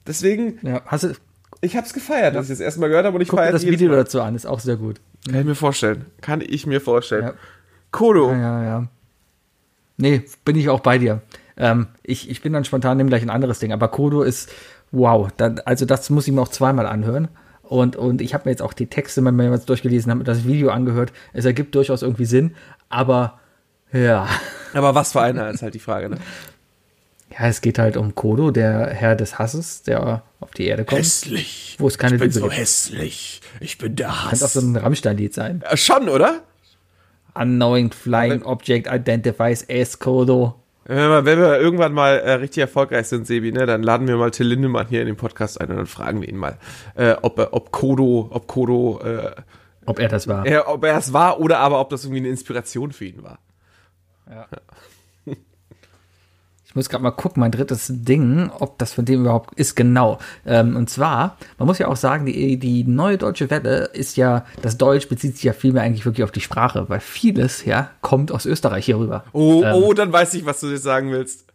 C: Deswegen,
B: Ja, hast du
C: ich hab's gefeiert, dass ich das erstmal gehört habe und ich
B: guck
C: feiere
B: das Video dazu an, ist auch sehr gut.
C: Kann ich mir vorstellen. Kann ich mir vorstellen.
B: Ja.
C: Kodo.
B: Ja, ja, ja. Nee, bin ich auch bei dir. Ähm, ich, ich bin dann spontan, nehme gleich ein anderes Ding. Aber Kodo ist, wow. Dann, also das muss ich mir auch zweimal anhören. Und, und ich habe mir jetzt auch die Texte mal mehrmals durchgelesen, habe mir das Video angehört. Es ergibt durchaus irgendwie Sinn. Aber ja,
C: Aber was für einer ist halt die Frage, ne?
B: Ja, es geht halt um Kodo, der Herr des Hasses, der auf die Erde kommt.
C: Hässlich.
B: Wo es keine
C: ich bin
B: Liebe
C: so
B: gibt.
C: hässlich. Ich bin der
B: Könnte auch
C: Hass.
B: so ein Rammstein-Lied sein.
C: Äh, Schon, oder?
B: Unknowing Flying Object Identifies as Kodo.
C: Wenn wir, wenn wir irgendwann mal äh, richtig erfolgreich sind, Sebi, ne, dann laden wir mal Till Lindemann hier in den Podcast ein und dann fragen wir ihn mal, äh, ob, ob Kodo, ob Kodo, äh,
B: Ob er das war.
C: ob er es war oder aber ob das irgendwie eine Inspiration für ihn war.
B: Ich muss gerade mal gucken, mein drittes Ding, ob das von dem überhaupt ist, genau. Ähm, und zwar, man muss ja auch sagen, die, die neue deutsche Welle ist ja, das Deutsch bezieht sich ja vielmehr eigentlich wirklich auf die Sprache, weil vieles, ja, kommt aus Österreich hier rüber.
C: Oh,
B: Ähm,
C: oh, dann weiß ich, was du jetzt sagen willst.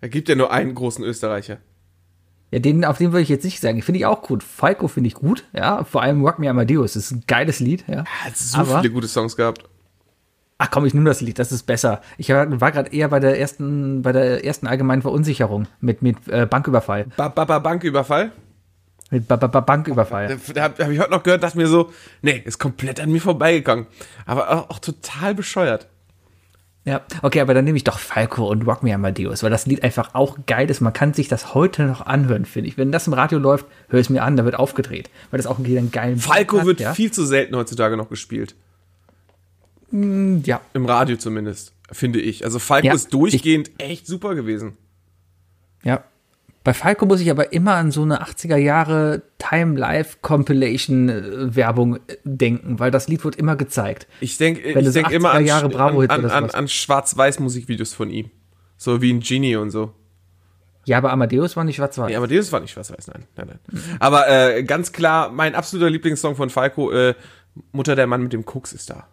C: Er gibt ja nur einen großen Österreicher.
B: Ja, den, auf den würde ich jetzt nicht sagen. Finde ich auch gut. Falco finde ich gut, ja. Vor allem Rock Me Amadeus ist ein geiles Lied, ja.
C: Hat so
B: Aber-
C: viele gute Songs gehabt.
B: Ach komm, ich nehme das Lied, das ist besser. Ich war, gerade eher bei der ersten, bei der ersten allgemeinen Verunsicherung mit, mit äh, Banküberfall.
C: Ba ba ba Banküberfall.
B: Mit ba ba ba Banküberfall.
C: Da habe hab ich heute noch gehört, dachte mir so, nee, ist komplett an mir vorbeigegangen. Aber auch, auch total bescheuert.
B: Ja, okay, aber dann nehme ich doch Falco und Rock Me Amadeus, weil das Lied einfach auch geil ist. Man kann sich das heute noch anhören, finde ich. Wenn das im Radio läuft, höre ich es mir an, da wird aufgedreht, weil das auch wieder einen geilen
C: Falco
B: hat,
C: wird
B: ja.
C: viel zu selten heutzutage noch gespielt.
B: Ja,
C: Im Radio zumindest, finde ich. Also Falco
B: Ja,
C: ist durchgehend echt super gewesen.
B: ja. Bei Falco muss ich aber immer an so eine 80er Jahre Time Life Compilation Werbung äh, denken, weil das Lied wird immer gezeigt.
C: Ich denke ich denk immer
B: 80er
C: an, an, an, an,
B: sowas.
C: an Schwarz-Weiß-Musikvideos von ihm. So wie ein Genie und so.
B: Ja, aber Amadeus war nicht schwarz-weiß.
C: Ja, aber das war nicht schwarz-weiß, nein. nein, nein. Aber äh, ganz klar, mein absoluter Lieblingssong von Falco, äh, Mutter der Mann mit dem Koks ist da.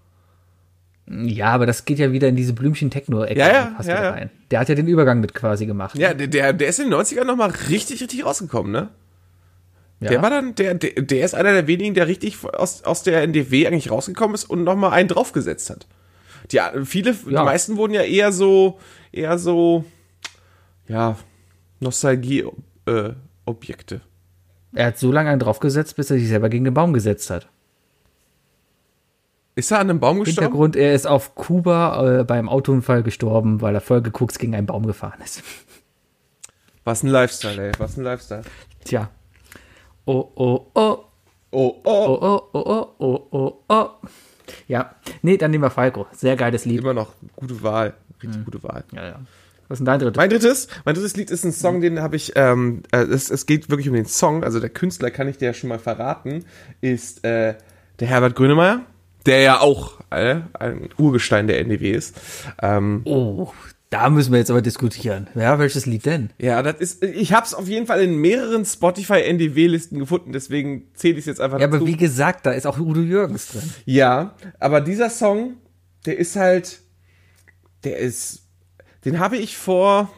B: Ja, aber das geht ja wieder in diese Blümchen-Techno-Ecke
C: Ja, ja,
B: passt
C: ja, ja.
B: rein. Der hat ja den Übergang mit quasi gemacht.
C: Ja, der, der, der ist in den 90ern nochmal richtig, richtig rausgekommen, ne?
B: Ja.
C: Der war dann, der, der, der ist einer der wenigen, der richtig aus, aus der NDW eigentlich rausgekommen ist und nochmal einen draufgesetzt hat. Die, viele, die meisten wurden ja eher so, eher so, ja, Nostalgie-Objekte. Äh.
B: Er hat so lange einen draufgesetzt, bis er sich selber gegen den Baum gesetzt hat.
C: Ist er an einem Baum gestorben?
B: Hintergrund, er ist auf Kuba äh, beim Autounfall gestorben, weil er voll geguckt gegen einen Baum gefahren ist.
C: Was ein Lifestyle, ey, was ein Lifestyle.
B: Tja. Oh, oh, oh.
C: Oh, oh,
B: Oh, oh, oh, oh, oh, oh, oh. Ja. Nee, dann nehmen wir Falco. Sehr geiles Lied.
C: immer noch gute Wahl, richtig
B: Hm.
C: gute Wahl.
B: Ja, ja. Was ist denn dein drittes?
C: Mein drittes, mein drittes Lied ist ein Song, den habe ich, ähm, äh, es, es geht wirklich um den Song, also der Künstler kann ich dir ja schon mal verraten, ist äh, der Herbert Grönemeyer, der ja auch äh, ein Urgestein der NDW ist. Ähm,
B: Oh, da müssen wir jetzt aber diskutieren. Ja, welches Lied denn?
C: ja, das ist, ich habe es auf jeden Fall in mehreren Spotify NDW-Listen gefunden, deswegen zähle ich es jetzt einfach
B: Ja,
C: dazu.
B: aber wie gesagt, da ist auch Udo Jürgens drin.
C: Ja, aber dieser Song, der ist halt, der ist, den habe ich vor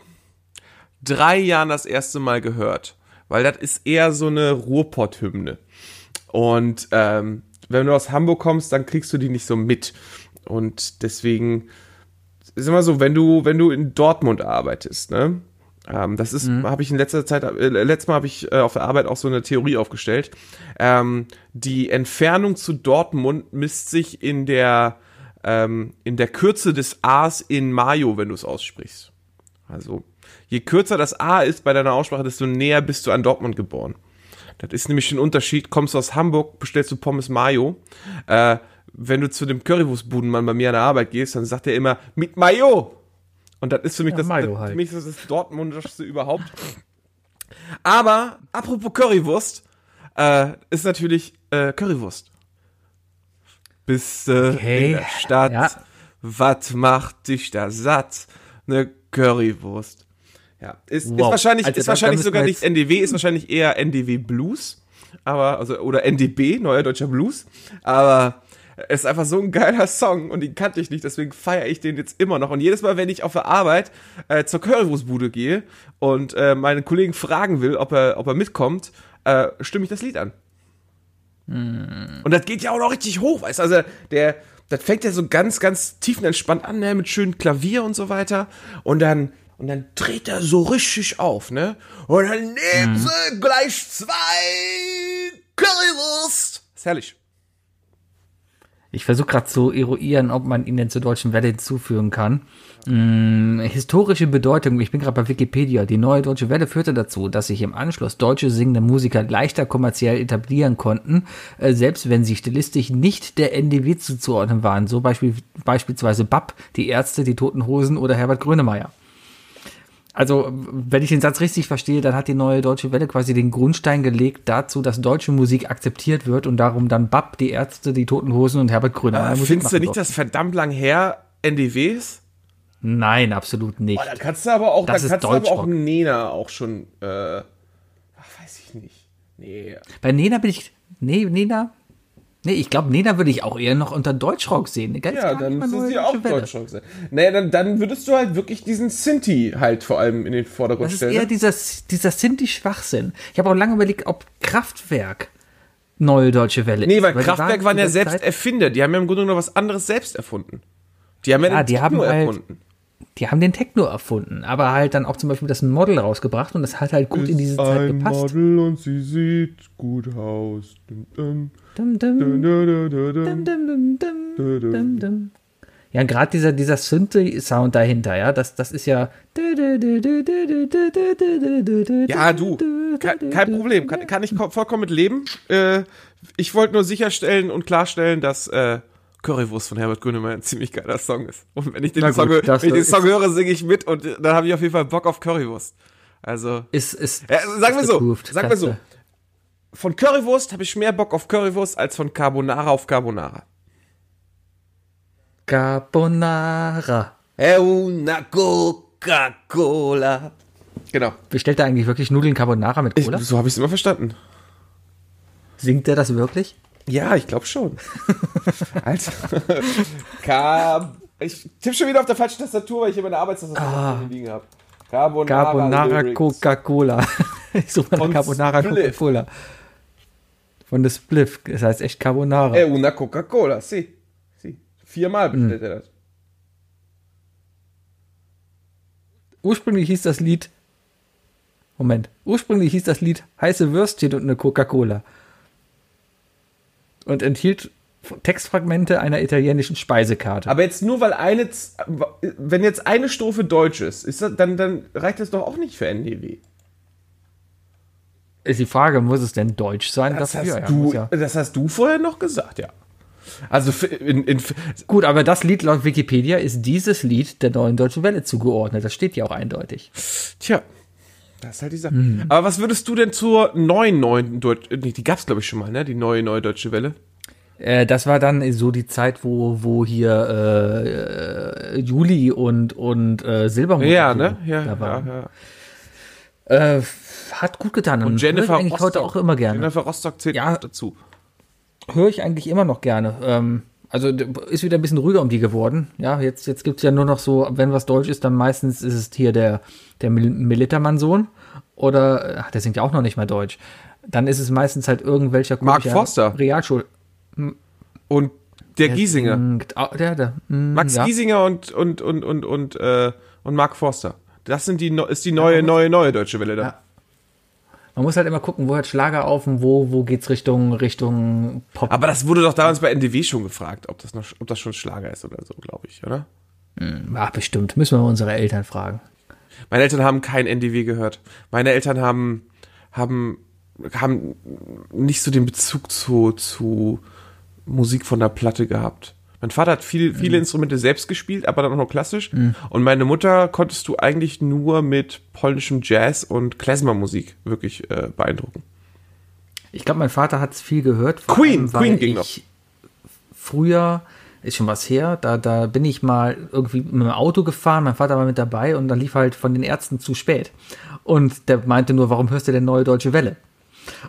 C: drei Jahren das erste Mal gehört, weil das ist eher so eine Ruhrpott-Hymne. Und ähm, wenn du aus Hamburg kommst, dann kriegst du die nicht so mit. Und deswegen ist immer so, wenn du, wenn du in Dortmund arbeitest, ne? Ähm, das ist, habe ich in letzter Zeit, äh, letztes Mal habe ich äh, auf der Arbeit auch so eine Theorie aufgestellt. Ähm, die Entfernung zu Dortmund misst sich in der, ähm, in der Kürze des A's in Mayo, wenn du es aussprichst. Also, je kürzer das A ist bei deiner Aussprache, desto näher bist du an Dortmund geboren. Das ist nämlich ein Unterschied. Kommst du aus Hamburg, bestellst du Pommes Mayo. Äh, wenn du zu dem Currywurstbudenmann bei mir an der Arbeit gehst, dann sagt er immer mit Mayo. Und das ist für mich
B: Ja,
C: das,
B: Mayo
C: das,
B: halt.
C: für mich das das Dortmundischste überhaupt. Aber apropos Currywurst, äh, ist natürlich äh, Currywurst. Bist äh,
B: Okay,
C: in der Stadt,
B: ja.
C: was macht dich da satt? Ne Currywurst. Ja, ist, ist
B: Wow.
C: wahrscheinlich,
B: Also
C: ist wahrscheinlich sogar nicht NDW, ist wahrscheinlich eher NDW Blues, aber also oder NDB, neuer deutscher Blues, aber es ist einfach so ein geiler Song und den kannte ich nicht, deswegen feiere ich den jetzt immer noch. Und jedes Mal, wenn ich auf der Arbeit äh, zur Currywurstbude gehe und äh, meine Kollegen fragen will, ob er, ob er mitkommt, äh, stimme ich das Lied an. Und das geht ja auch noch richtig hoch, weißt du? Also der, das fängt ja so ganz, ganz tiefenentspannt an, ne, mit schönem Klavier und so weiter. Und dann, und dann dreht er so richtig auf, ne? Und dann nehmen sie gleich zwei Currywurst. Ist herrlich.
B: Ich versuche gerade zu eruieren, ob man ihn denn zur deutschen Welle hinzufügen kann. Hm, historische Bedeutung, ich bin gerade bei Wikipedia. Die neue deutsche Welle führte dazu, dass sich im Anschluss deutsche singende Musiker leichter kommerziell etablieren konnten, äh, selbst wenn sie stilistisch nicht der NDW zuzuordnen waren. So beispiel, beispielsweise Bab, die Ärzte, die Toten Hosen oder Herbert Grönemeyer. Also, wenn ich den Satz richtig verstehe, dann hat die neue Deutsche Welle quasi den Grundstein gelegt dazu, dass deutsche Musik akzeptiert wird und darum dann Bab, die Ärzte, die Toten Hosen und Herbert Grönemeyer
C: Äh,
B: Musik
C: findest du nicht, dass verdammt lang her NDW ist?
B: Nein, absolut nicht.
C: Oh, da kannst du aber auch,
B: Das
C: da
B: ist
C: kannst du aber auch. Nena auch schon, äh, ach, weiß ich nicht. Nee.
B: Bei Nena bin ich. Nee, Nena? Nee, ich glaube, Nena würde ich auch eher noch unter Deutschrock sehen. Ganz
C: Ja, dann
B: neue
C: sie auch
B: Welle.
C: Deutschrock sein. Naja, dann, dann würdest du halt wirklich diesen Sinti halt vor allem in den Vordergrund
B: Das ist
C: stellen.
B: eher
C: ne?
B: dieser, dieser Sinti-Schwachsinn. Ich habe auch lange überlegt, ob Kraftwerk neue deutsche Welle
C: Nee,
B: ist.
C: weil
B: die
C: Kraftwerk waren ja
B: zu der
C: selbst
B: Zeit-
C: Erfinder. Die haben ja im Grunde genommen was anderes selbst erfunden. Die haben ja,
B: Ja,
C: den Techno
B: halt-
C: erfunden.
B: Die haben den Techno erfunden, aber halt dann auch zum Beispiel das Model rausgebracht und das hat halt gut in diese Zeit gepasst.
C: Model und sie sieht gut aus. Dum, dum,
B: ja, und gerade dieser, dieser Synthi-Sound dahinter, ja, das, das ist ja.
C: Ja, du, kein, Problem, kann, kann ich vollkommen mit leben. Äh, ich wollte nur sicherstellen und klarstellen, dass äh, Currywurst von Herbert Grönemeyer ein ziemlich geiler Song ist. Und wenn ich den,
B: gut,
C: Song, wenn ich den Song höre, singe ich mit und dann habe ich auf jeden Fall Bock auf Currywurst. Also.
B: Ist, ist,
C: ja, sagen wir so, sagen wir so, von Currywurst habe ich mehr Bock auf Currywurst als von Carbonara auf Carbonara.
B: Carbonara.
C: È una Coca-Cola. Genau.
B: Bestellt er eigentlich wirklich Nudeln Carbonara mit
C: Ich,
B: Cola?
C: so habe ich es immer verstanden.
B: Singt er das wirklich?
C: Ja, ich glaube schon. Alter. Carb ich tippe schon wieder auf der falschen Tastatur, weil ich hier meine Arbeitstastatur
B: Ah.
C: liegen habe. Carbonara,
B: Carbonara. Coca-Cola. ich suche mal
C: Von
B: Carbonara. Coca-Cola. Von der Spliff. Das heißt echt Carbonara.
C: È una Coca-Cola, sì. sì. Viermal bestellt er das.
B: Ursprünglich hieß das Lied. Moment. Ursprünglich hieß das Lied Heiße Würstchen und eine Coca-Cola. Und enthielt Textfragmente einer italienischen Speisekarte.
C: Aber jetzt nur weil eine, wenn jetzt eine Strophe Deutsch ist, ist das, dann, dann reicht das doch auch nicht für NDW.
B: Ist die Frage, muss es denn deutsch sein?
C: Das
B: dafür?
C: hast,
B: Ja,
C: du,
B: ja.
C: das hast du vorher noch gesagt, ja. Also in, in,
B: Gut, aber das Lied laut Wikipedia ist dieses Lied der neuen Deutschen Welle zugeordnet. Das steht ja auch eindeutig.
C: Tja, das ist halt die Sache.
B: Mhm.
C: Aber was würdest du denn zur neuen, neuen Deutsch, nee, die gab's glaube ich schon mal, ne? Die neue, neue Deutsche Welle.
B: Äh, das war dann so die Zeit, wo, wo hier äh, äh, Juli und, und äh, Silbermond
C: Ja, ne? Ja,
B: da
C: ja,
B: waren.
C: ja.
B: Äh, hat gut getan.
C: Und Jennifer
B: ich eigentlich heute auch immer gerne.
C: Jennifer Rostock zählt
B: Ja.
C: dazu.
B: Höre ich eigentlich immer noch gerne. Ähm, also ist wieder ein bisschen ruhiger um die geworden. Ja, jetzt, jetzt gibt's ja nur noch so, wenn was Deutsch ist, dann meistens ist es hier der, der Mil- Militermann-Sohn. Oder, ach, der singt ja auch noch nicht mal Deutsch. Dann ist es meistens halt irgendwelcher
C: Mark Forster.
B: Realschul.
C: Und der Giesinger.
B: singt auch- Der, der, mm,
C: Max
B: ja.
C: Giesinger und, und, und, und, und, äh, und Mark Forster. Das sind die, ist die neue, neue, neue Deutsche Welle da.
B: Ja. Man muss halt immer gucken, wo hört Schlager auf und wo, wo geht's Richtung, Richtung Pop.
C: Aber das wurde doch damals bei NDW schon gefragt, ob das noch, ob das schon Schlager ist oder so, glaube ich, oder?
B: Ach, bestimmt. Müssen wir unsere Eltern fragen.
C: Meine Eltern haben kein NDW gehört. Meine Eltern haben, haben, haben nicht so den Bezug zu, zu Musik von der Platte gehabt. Mein Vater hat viel, viele Instrumente selbst gespielt, aber dann auch noch klassisch. Und meine Mutter konntest du eigentlich nur mit polnischem Jazz und Klezmer-Musik wirklich äh, beeindrucken.
B: Ich glaube, mein Vater hat es viel gehört.
C: Queen,
B: allem,
C: Queen ging
B: ich Früher, ist schon was her, da, da bin ich mal irgendwie mit dem Auto gefahren, mein Vater war mit dabei und dann lief halt von den Ärzten zu spät. Und der meinte nur, warum hörst du denn neue Deutsche Welle?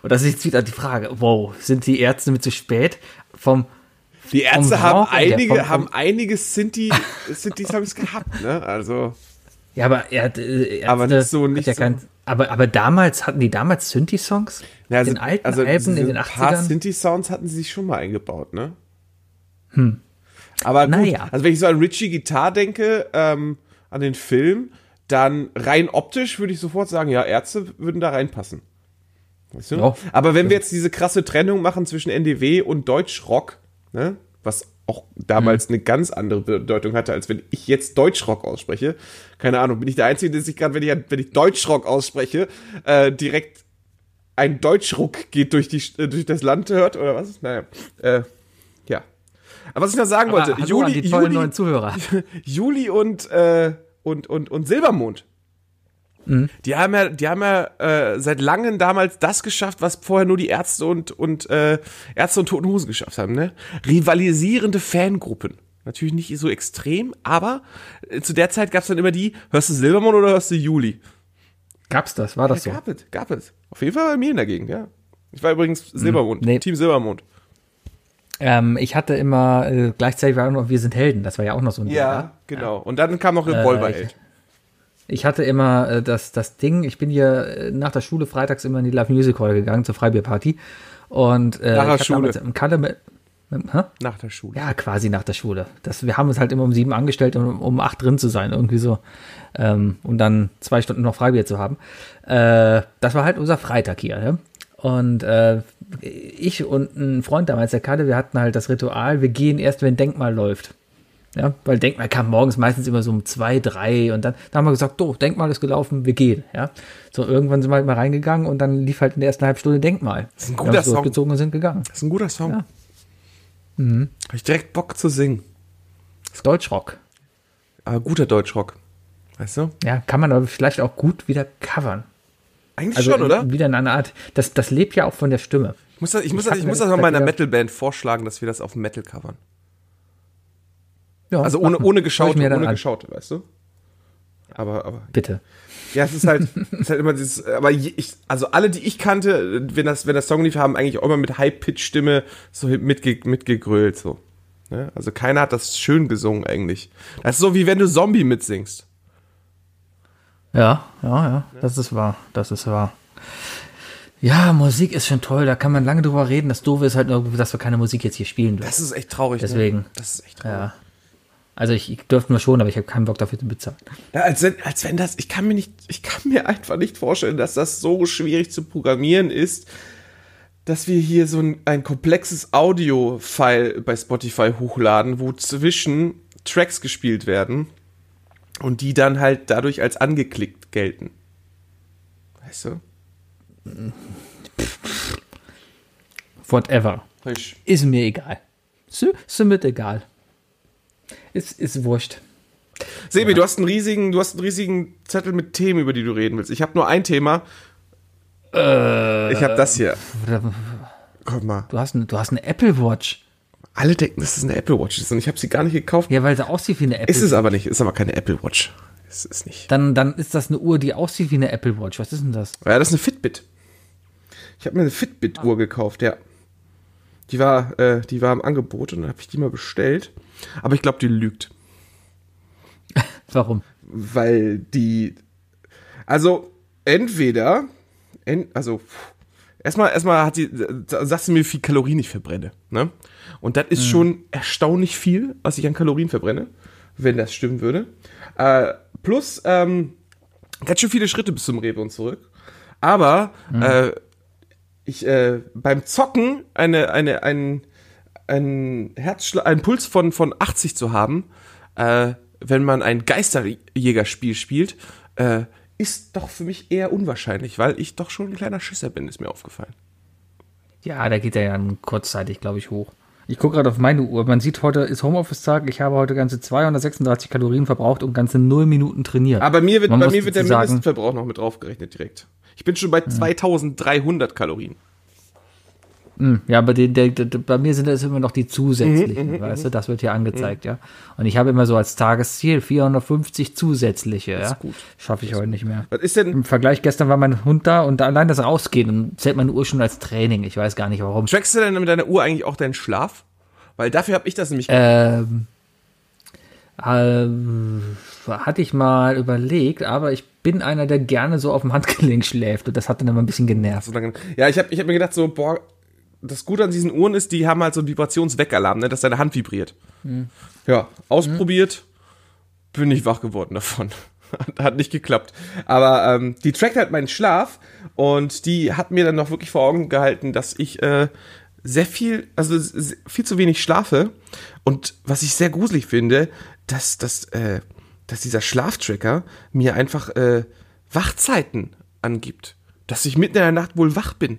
B: Und das ist jetzt wieder die Frage, wow, sind die Ärzte mit zu spät? Vom,
C: Die Ärzte haben einige,
B: vom-
C: haben einige Sinti, Sinti-Songs gehabt, ne? Also,
B: ja, aber er hat, äh, Ärzte,
C: Aber nicht so-
B: hat
C: nicht
B: ja
C: so-
B: kein, aber, aber damals, hatten die damals Synthi-Songs?
C: ja, also,
B: in alten
C: also
B: Alben in den
C: paar
B: 80ern?
C: Sinti-Sounds hatten sie sich schon mal eingebaut, ne? Hm. Aber gut,
B: Naja.
C: also wenn ich so an Richie Guitar denke, ähm, an den Film, dann rein optisch würde ich sofort sagen, ja, Ärzte würden da reinpassen. Weißt du?
B: Ja.
C: Aber wenn wir jetzt diese krasse Trennung machen zwischen NDW und Deutschrock, ne? Was auch damals eine ganz andere Bedeutung hatte, als wenn ich jetzt Deutschrock ausspreche. Keine Ahnung, bin ich der Einzige, der sich gerade, wenn ich, wenn ich Deutschrock ausspreche, äh, direkt ein Deutschruck geht durch, die, äh, durch das Land hört oder was? Naja, äh, ja. Aber was ich noch sagen
B: Aber
C: wollte,
B: hallo
C: Juli,
B: an die tollen
C: Juli,
B: neuen Zuhörer.
C: Juli und, äh, und, und, und Silbermond.
B: Mhm.
C: Die haben ja, die haben ja äh, seit langem damals das geschafft, was vorher nur die Ärzte und, und äh, Ärzte und Toten Hosen geschafft haben, ne? Rivalisierende Fangruppen. Natürlich nicht so extrem, aber äh, zu der Zeit gab es dann immer die, hörst du Silbermond oder hörst du Juli?
B: Gab's das? War das so?
C: Gab es, gab es. Auf jeden Fall bei mir in der Gegend, ja. Ich war übrigens Silbermond,
B: nee.
C: Team Silbermond.
B: Ähm, ich hatte immer, äh, gleichzeitig war auch noch Wir sind Helden. Das war ja auch noch so ein Ding,
C: Ja, genau. Und dann kam noch Revolverheld.
B: Ich hatte immer äh, das, das Ding, ich bin hier äh, nach der Schule freitags immer in die Live Music Hall gegangen zur Freibierparty. Und äh,
C: Nach der Schule.
B: im Kalle mit, mit, hä?
C: Nach der Schule.
B: Ja, quasi nach der Schule. Das, wir haben uns halt immer um sieben angestellt, um, um acht drin zu sein, irgendwie so. Ähm, und dann zwei Stunden noch Freibier zu haben. Äh, das war halt unser Freitag hier. Ne? Und äh, ich und ein Freund damals, der Kalle, wir hatten halt das Ritual, wir gehen erst, wenn Denkmal läuft. Ja, weil Denkmal kam morgens meistens immer so um zwei, drei und dann, dann haben wir gesagt, do, Denkmal ist gelaufen, wir gehen. Ja, so irgendwann sind wir halt mal reingegangen und dann lief halt in der ersten halben Stunde Denkmal.
C: ist ein guter Song.
B: durchgezogen und sind gegangen.
C: Das ist ein guter Song.
B: Ja. Mhm.
C: Habe ich direkt Bock zu singen.
B: Deutschrock.
C: Aber guter Deutschrock. Weißt du?
B: Ja, kann man aber vielleicht auch gut wieder covern.
C: Eigentlich
B: Also
C: schon, oder?
B: wieder in einer Art, das, das lebt ja auch von der Stimme.
C: Ich muss das, ich muss
B: Ich
C: das, ich muss
B: das
C: das mal meiner Metalband vorschlagen, dass wir das auf Metal covern.
B: Ja,
C: Also ohne, ohne
B: dann
C: ohne
B: an.
C: geschaute, weißt du? Aber, aber,
B: Bitte.
C: ja, es ist halt, es ist halt immer dieses, aber ich, also alle, die ich kannte, wenn das, wenn das Song lief, haben eigentlich auch immer mit High-Pitch-Stimme so mitge, mitgegrölt, so. Ne? Also keiner hat das schön gesungen eigentlich. Das ist so, wie wenn du Zombie mitsingst.
B: Ja, ja, ja, das ist wahr. Das ist wahr. Ja, Musik ist schon toll, da kann man lange drüber reden. Das Doofe ist halt nur, dass wir keine Musik jetzt hier spielen dürfen.
C: Das ist echt traurig.
B: Deswegen.
C: Ne? Das ist echt traurig.
B: Ja. Also ich, ich dürfte nur schon, aber ich habe keinen Bock dafür zu bezahlen.
C: Ja, als wenn, als wenn das, ich kann mir nicht, ich kann mir einfach nicht vorstellen, dass das so schwierig zu programmieren ist, dass wir hier so ein, ein komplexes Audio-File bei Spotify hochladen, wo zwischen Tracks gespielt werden und die dann halt dadurch als angeklickt gelten. Weißt du?
B: Whatever.
C: Frisch.
B: Ist mir egal. Ist, ist mir egal. Ist, ist wurscht.
C: Sebi, du hast einen riesigen, du hast einen riesigen Zettel mit Themen, über die du reden willst. Ich habe nur ein Thema. ich habe das hier. Komm mal.
B: Du hast, eine, du hast eine Apple Watch.
C: Alle denken, dass es eine Apple Watch ist und ich habe sie gar nicht gekauft.
B: Ja, weil sie aussieht wie eine Apple
C: Ist es aber nicht, ist aber keine Apple Watch. Ist es nicht.
B: Dann, dann ist das eine Uhr, die aussieht wie eine Apple Watch. Was ist denn das?
C: Ja, das ist eine Fitbit. Ich habe mir eine Fitbit-Uhr gekauft, ja. Die war, äh, die war im Angebot und dann habe ich die mal bestellt. Aber ich glaube, die lügt.
B: Warum?
C: Weil die. Also, entweder. En, also, erstmal, erstmal hat sie, sagt sie mir, wie viel Kalorien ich verbrenne. Ne? Und das ist schon erstaunlich viel, was ich an Kalorien verbrenne, wenn das stimmen würde. Äh, plus, ähm, ganz schön viele Schritte bis zum Rewe und zurück. Aber äh, ich äh, beim Zocken eine, eine, ein, ein Herzschlag, einen Puls von, von 80 zu haben, äh, wenn man ein Geisterjägerspiel spielt, äh, ist doch für mich eher unwahrscheinlich, weil ich doch schon ein kleiner Schisser bin, ist mir aufgefallen.
B: Ja, da geht er ja dann kurzzeitig, glaube ich, hoch. Ich gucke gerade auf meine Uhr. Man sieht, heute ist Homeoffice-Tag. Ich habe heute ganze 236 Kalorien verbraucht und ganze 0 Minuten trainiert.
C: Aber mir wird,
B: Man
C: bei mir wird der Mindestverbrauch noch mit draufgerechnet direkt. Ich bin schon bei 2300 Kalorien.
B: Ja, aber den, der, der, bei mir sind das immer noch die
C: Mhm,
B: zusätzlichen, weißt du, das wird hier angezeigt, ja. Und ich habe immer so als Tagesziel 450 zusätzliche, ja.
C: gut.
B: Schaffe ich heute nicht mehr.
C: Was ist denn,
B: Im Vergleich, gestern war mein Hund da und allein das Rausgehen und zählt meine Uhr schon als Training. Ich weiß gar nicht warum.
C: trackst du denn mit deiner Uhr eigentlich auch deinen Schlaf? Weil dafür habe ich das nämlich.
B: Ähm, ähm, hatte ich mal überlegt, aber ich bin einer, der gerne so auf dem Handgelenk schläft und das hat dann immer ein bisschen genervt.
C: Ja, ich habe ich hab mir gedacht, so, boah, das Gute an diesen Uhren ist, die haben halt so einen Vibrationsweckalarm, ne, dass deine Hand vibriert. Ja, ausprobiert, bin ich wach geworden davon. Hat- nicht geklappt. Aber ähm, die trackt halt meinen Schlaf und die hat mir dann noch wirklich vor Augen gehalten, dass ich äh, sehr viel, also viel zu wenig schlafe. Und was ich sehr gruselig finde, dass, dass, äh, dass dieser Schlaftracker mir einfach äh, Wachzeiten angibt. Dass ich mitten in der Nacht wohl wach bin.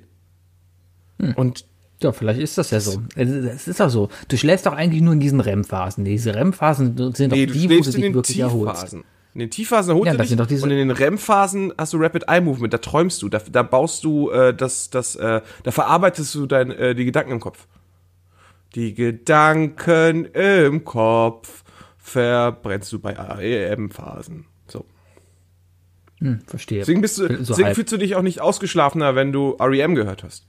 C: Und
B: Ja, vielleicht ist das ja so. Es ist auch so. Du schläfst doch eigentlich nur in diesen REM-Phasen. Diese REM-Phasen sind doch
C: nee, du
B: die, wo du
C: in
B: dich wirklich erholst.
C: In den Tiefphasen erholst
B: Ja,
C: du dich
B: sind doch diese-
C: und in den REM-Phasen hast du Rapid Eye Movement, da träumst du, da, da baust du äh, das, das, äh, da verarbeitest du dein, äh, die Gedanken im Kopf. Die Gedanken im Kopf verbrennst du bei REM-Phasen. So.
B: Hm, verstehe.
C: Deswegen, bist du,
B: So
C: deswegen
B: halb.
C: fühlst du dich auch nicht ausgeschlafener, wenn du REM gehört hast.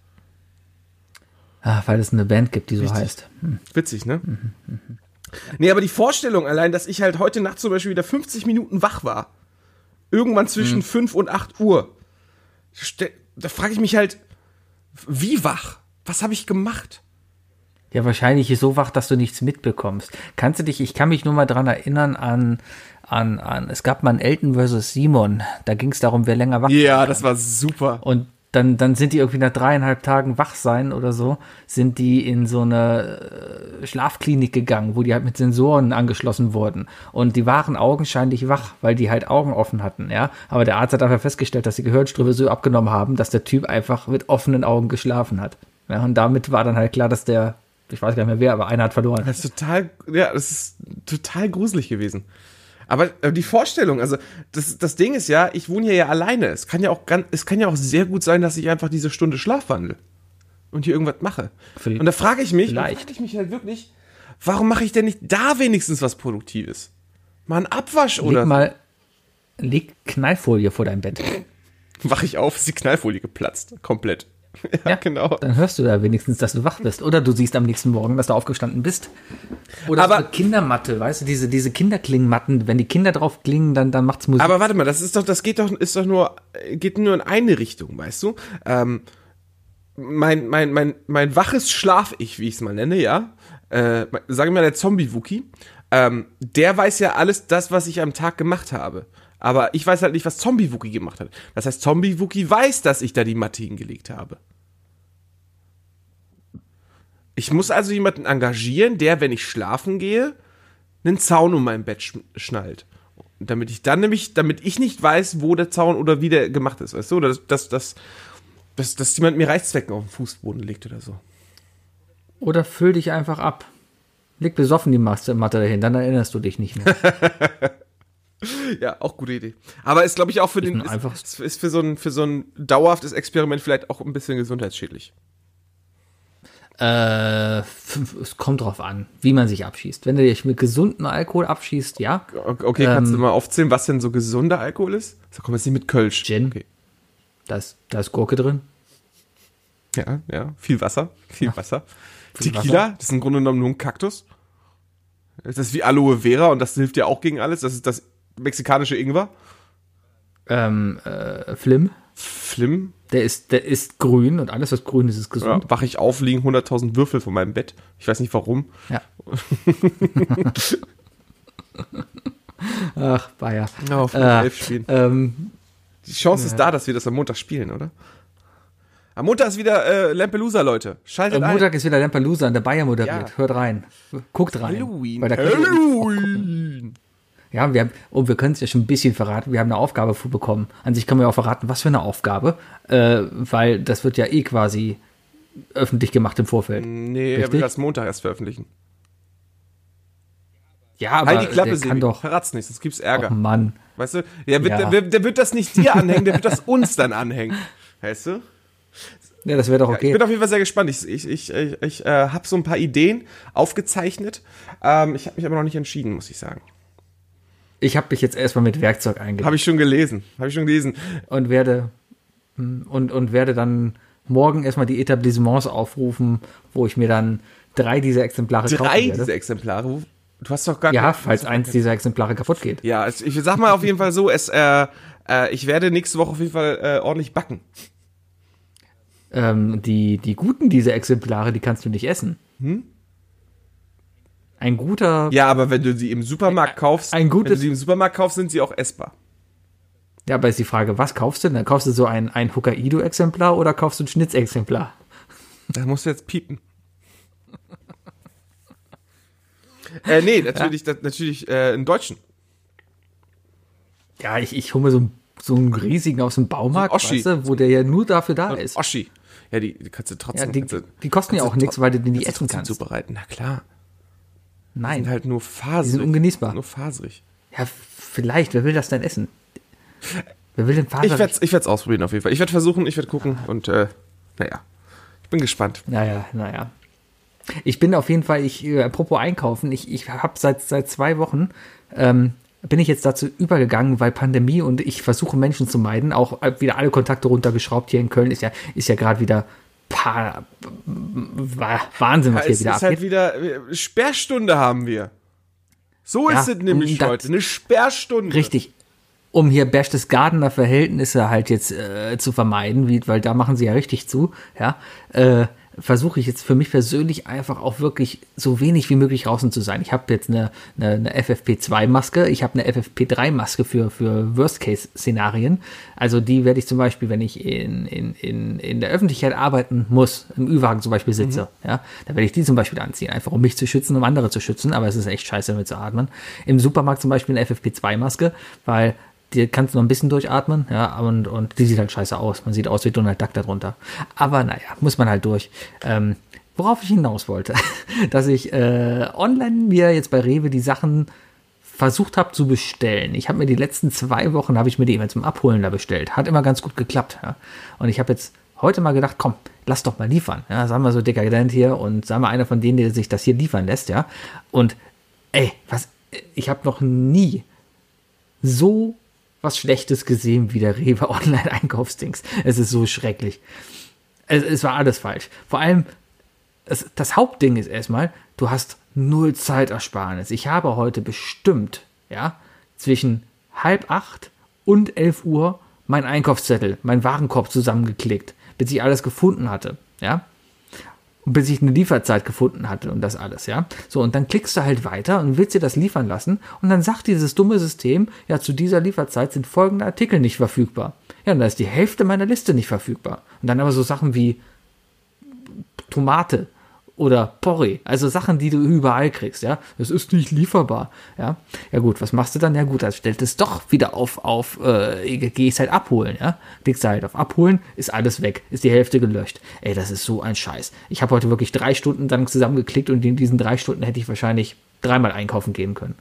B: Ah, weil es eine Band gibt, die so
C: Richtig.
B: heißt.
C: Witzig, ne? Nee, aber die Vorstellung allein, dass ich halt heute Nacht zum Beispiel wieder 50 Minuten wach war. Irgendwann zwischen 5 und 8 Uhr. Da frage ich mich halt, wie wach? Was habe ich gemacht?
B: Ja, wahrscheinlich ist so wach, dass du nichts mitbekommst. Kannst du dich, ich kann mich nur mal dran erinnern an, an, an, es gab mal ein Elton versus Simon. Da ging es darum, wer länger wach
C: Ja, das war super.
B: Und dann, dann sind die irgendwie nach dreieinhalb Tagen wach sein oder so, sind die in so eine äh, Schlafklinik gegangen, wo die halt mit Sensoren angeschlossen wurden. Und die waren augenscheinlich wach, weil die halt Augen offen hatten, ja. Aber der Arzt hat einfach festgestellt, dass die Gehirnströme so abgenommen haben, dass der Typ einfach mit offenen Augen geschlafen hat. Ja, und damit war dann halt klar, dass der, ich weiß gar nicht mehr wer, aber einer hat verloren.
C: Das ist total, ja, das ist total gruselig gewesen. Aber äh, die Vorstellung, also das, das Ding ist ja, ich wohne hier ja alleine. Es kann ja auch ganz, es kann ja auch sehr gut sein, dass ich einfach diese Stunde schlafwandel und hier irgendwas mache.
B: Vielleicht-
C: Und da frage ich mich, frage ich mich halt wirklich, warum mache ich denn nicht da wenigstens was Produktives? Mal einen Abwasch oder
B: Leg mal, leg Knallfolie vor dein Bett.
C: wache ich auf, ist die Knallfolie geplatzt, komplett. Ja, genau.
B: Dann hörst du da wenigstens, dass du wach bist. Oder du siehst am nächsten Morgen, dass du aufgestanden bist. Oder
C: Aber-
B: so eine Kindermatte, weißt du, diese, diese Kinderklingenmatten, wenn die Kinder drauf klingen, dann, dann macht's Musik.
C: Aber warte mal, das ist doch, das geht doch, ist doch nur, geht nur in eine Richtung, weißt du? Ähm, mein, mein, mein, mein waches Schlaf-Ich, wie ich es mal nenne, ja, äh, sagen wir mal der Zombie-Wookie, ähm, der weiß ja alles das, was ich am Tag gemacht habe. Aber ich weiß halt nicht, was Zombie-Wookie gemacht hat. Das heißt, Zombie-Wookie weiß, dass ich da die Matte hingelegt habe. Ich muss also jemanden engagieren, der, wenn ich schlafen gehe, einen Zaun um mein Bett sch schnallt. Damit ich dann nämlich, damit ich nicht weiß, wo der Zaun oder wie der gemacht ist, weißt du? Oder dass, dass, dass, dass, dass jemand mir Reißzwecken auf den Fußboden legt oder so.
B: Oder füll dich einfach ab. Leg besoffen die Matte Matte dahin, dann erinnerst du dich nicht mehr.
C: Ja, auch gute Idee. Aber ist, glaube ich, auch für den,
B: ein
C: ist, ist, für so ein, für so ein dauerhaftes Experiment vielleicht auch ein bisschen gesundheitsschädlich.
B: äh, es kommt drauf an, wie man sich abschießt. Wenn du dich mit gesundem Alkohol abschießt, ja.
C: Okay, kannst
B: Ähm.
C: du mal aufzählen, was denn so gesunder Alkohol ist? So kommen wir jetzt nicht mit Kölsch.
B: Gin.
C: Okay.
B: Da ist, da ist Gurke drin.
C: Ja, ja. Viel Wasser. Viel Wasser.
B: Viel
C: Tequila,
B: Wasser.
C: das ist im Grunde genommen nur ein Kaktus. Das ist wie Aloe Vera und das hilft ja auch gegen alles. Das ist das mexikanische Ingwer.
B: Ähm, äh, Flim.
C: Flim.
B: Der ist, der ist grün und alles, was grün ist, ist gesund.
C: Ja, wach ich auf, liegen 100.000 Würfel von meinem Bett. Ich weiß nicht warum.
B: Ja. Ach, Bayer.
C: Ja, auf
B: Äh,
C: elf spielen.
B: Ähm,
C: Die Chance ist da, dass wir das am Montag spielen, oder? Am Montag ist wieder äh, Lampelusa, Leute. Schaltet
B: am
C: ein.
B: Montag ist wieder Lampelusa und der Bayer moderiert.
C: Ja.
B: Hört rein. Guckt rein.
C: Halloween. Halloween.
B: Ja, wir haben, und wir können es ja schon ein bisschen verraten. Wir haben eine Aufgabe bekommen. An sich können wir auch verraten, was für eine Aufgabe, äh, weil das wird ja eh quasi öffentlich gemacht im Vorfeld.
C: Nee, er will
B: Richtig?
C: das Montag erst veröffentlichen.
B: Ja, aber
C: halt die Klappe,
B: der kann doch.
C: Verrat's nicht, sonst gibt's Ärger.
B: Oh Mann.
C: Weißt du? Der wird,
B: Ja.
C: der, der wird das nicht dir anhängen, der wird das uns dann anhängen. Weißt du?
B: Ja, das wäre doch
C: Ich
B: okay.
C: bin auf jeden Fall sehr gespannt. Ich, ich, ich, ich, ich äh, habe so ein paar Ideen aufgezeichnet. Ähm, ich habe mich aber noch nicht entschieden, muss ich sagen.
B: Ich habe mich jetzt erstmal mit Werkzeug eingeladen
C: Habe ich schon gelesen. Habe ich schon gelesen.
B: und werde hm, und, und werde dann morgen erstmal die Etablissements aufrufen, wo ich mir dann drei dieser Exemplare
C: Drei
B: kaufen werde.
C: diese Exemplare. Wo- Du hast doch gar
B: ja, falls eins dieser Exemplare kaputt geht.
C: Ja, es- ich sag mal auf jeden Fall so, es, äh, äh, ich werde nächste Woche auf jeden Fall äh, ordentlich backen.
B: Ähm, die, die guten dieser Exemplare, die kannst du nicht essen. Ein guter,
C: Ja, aber wenn du sie im Supermarkt kaufst,
B: ein
C: wenn
B: gutes-
C: du sie im Supermarkt kaufst, sind sie auch essbar.
B: ja, aber ist die Frage, was kaufst du denn? Dann kaufst du so ein, ein Hokkaido-Exemplar oder kaufst du ein Schnitzexemplar?
C: Da musst du jetzt piepen. Äh, nee, natürlich, das, natürlich äh, einen Deutschen.
B: Ja, ich, ich hole mir so, einen- so einen riesigen aus dem Baumarkt,
C: So ein
B: weißt du, wo der ja nur dafür da ist.
C: Oschi. Ja, die, die kannst du trotzdem.
B: Ja, die, die kosten ja auch nichts, weil du die nicht essen kannst.
C: zubereiten. Na klar. Die
B: Nein.
C: sind halt nur faserig.
B: Die sind ungenießbar.
C: Nur faserig.
B: Ja, vielleicht. Wer will das denn essen? Wer will den Faser?
C: Ich werde es ich werd's ausprobieren auf jeden Fall. Ich werde versuchen, ich werde gucken und äh, naja. Ich bin gespannt.
B: Naja, naja. Ich bin auf jeden Fall, ich, äh, apropos einkaufen, ich, ich habe seit, seit zwei Wochen, ähm, bin ich jetzt dazu übergegangen, weil Pandemie und ich versuche Menschen zu meiden, auch äh, wieder alle Kontakte runtergeschraubt. Hier in Köln ist ja, ist ja gerade wieder pa Wa- Wahnsinn, was
C: Ja,
B: hier
C: es
B: wieder
C: ist
B: abgeht.
C: halt wieder äh, Sperrstunde haben wir. So
B: Ja,
C: ist es nämlich heute. Eine Sperrstunde.
B: Richtig. Um hier Berchtesgadener Verhältnisse halt jetzt äh, zu vermeiden, wie, weil da machen sie ja richtig zu, ja, äh, versuche ich jetzt für mich persönlich einfach auch wirklich so wenig wie möglich draußen zu sein. Ich habe jetzt eine, eine, eine FFP2-Maske, ich habe eine FFP3-Maske für, für Worst-Case-Szenarien. Also die werde ich zum Beispiel, wenn ich in, in, in, in der Öffentlichkeit arbeiten muss, im Ü-Wagen zum Beispiel sitze, ja, dann werde ich die zum Beispiel anziehen, einfach um mich zu schützen, um andere zu schützen, aber es ist echt scheiße damit zu atmen. Im Supermarkt zum Beispiel eine FFP2-Maske, weil die kannst du noch ein bisschen durchatmen, ja, und, und die sieht halt scheiße aus. Man sieht aus wie Donald Duck darunter. Aber naja, muss man halt durch. Ähm, worauf ich hinaus wollte, dass ich äh, online mir jetzt bei Rewe die Sachen versucht habe zu bestellen. Ich habe mir die letzten zwei Wochen, habe ich mir die immer zum Abholen da bestellt. Hat immer ganz gut geklappt. Ja. Und ich habe jetzt heute mal gedacht, komm, lass doch mal liefern. Ja, sagen wir so dekadent hier und sagen wir einer von denen, der sich das hier liefern lässt, ja. Und ey, was, ich habe noch nie so was Schlechtes gesehen wie der Rewe Online-Einkaufsdings. Es ist so schrecklich. Es, es war alles falsch. Vor allem, es, das Hauptding ist erstmal, du hast null Zeitersparnis. Ich habe heute bestimmt, ja, zwischen halb acht und elf Uhr mein Einkaufszettel, mein Warenkorb zusammengeklickt, bis ich alles gefunden hatte, ja. Bis ich eine Lieferzeit gefunden hatte und das alles, ja. So, und dann klickst du halt weiter und willst dir das liefern lassen und dann sagt dieses dumme System, ja, zu dieser Lieferzeit sind folgende Artikel nicht verfügbar. Ja, und da ist die Hälfte meiner Liste nicht verfügbar. Und dann aber so Sachen wie Tomate oder Porree, also Sachen, die du überall kriegst, ja. Das ist nicht lieferbar, ja. Ja gut, was machst du dann? Ja gut, dann stellt es doch wieder auf, auf, äh, gehe ich halt abholen, ja. Klickst halt auf abholen, ist alles weg, ist die Hälfte gelöscht. Ey, das ist so ein Scheiß. Ich habe heute wirklich drei Stunden dann zusammengeklickt und in diesen drei Stunden hätte ich wahrscheinlich dreimal einkaufen gehen können.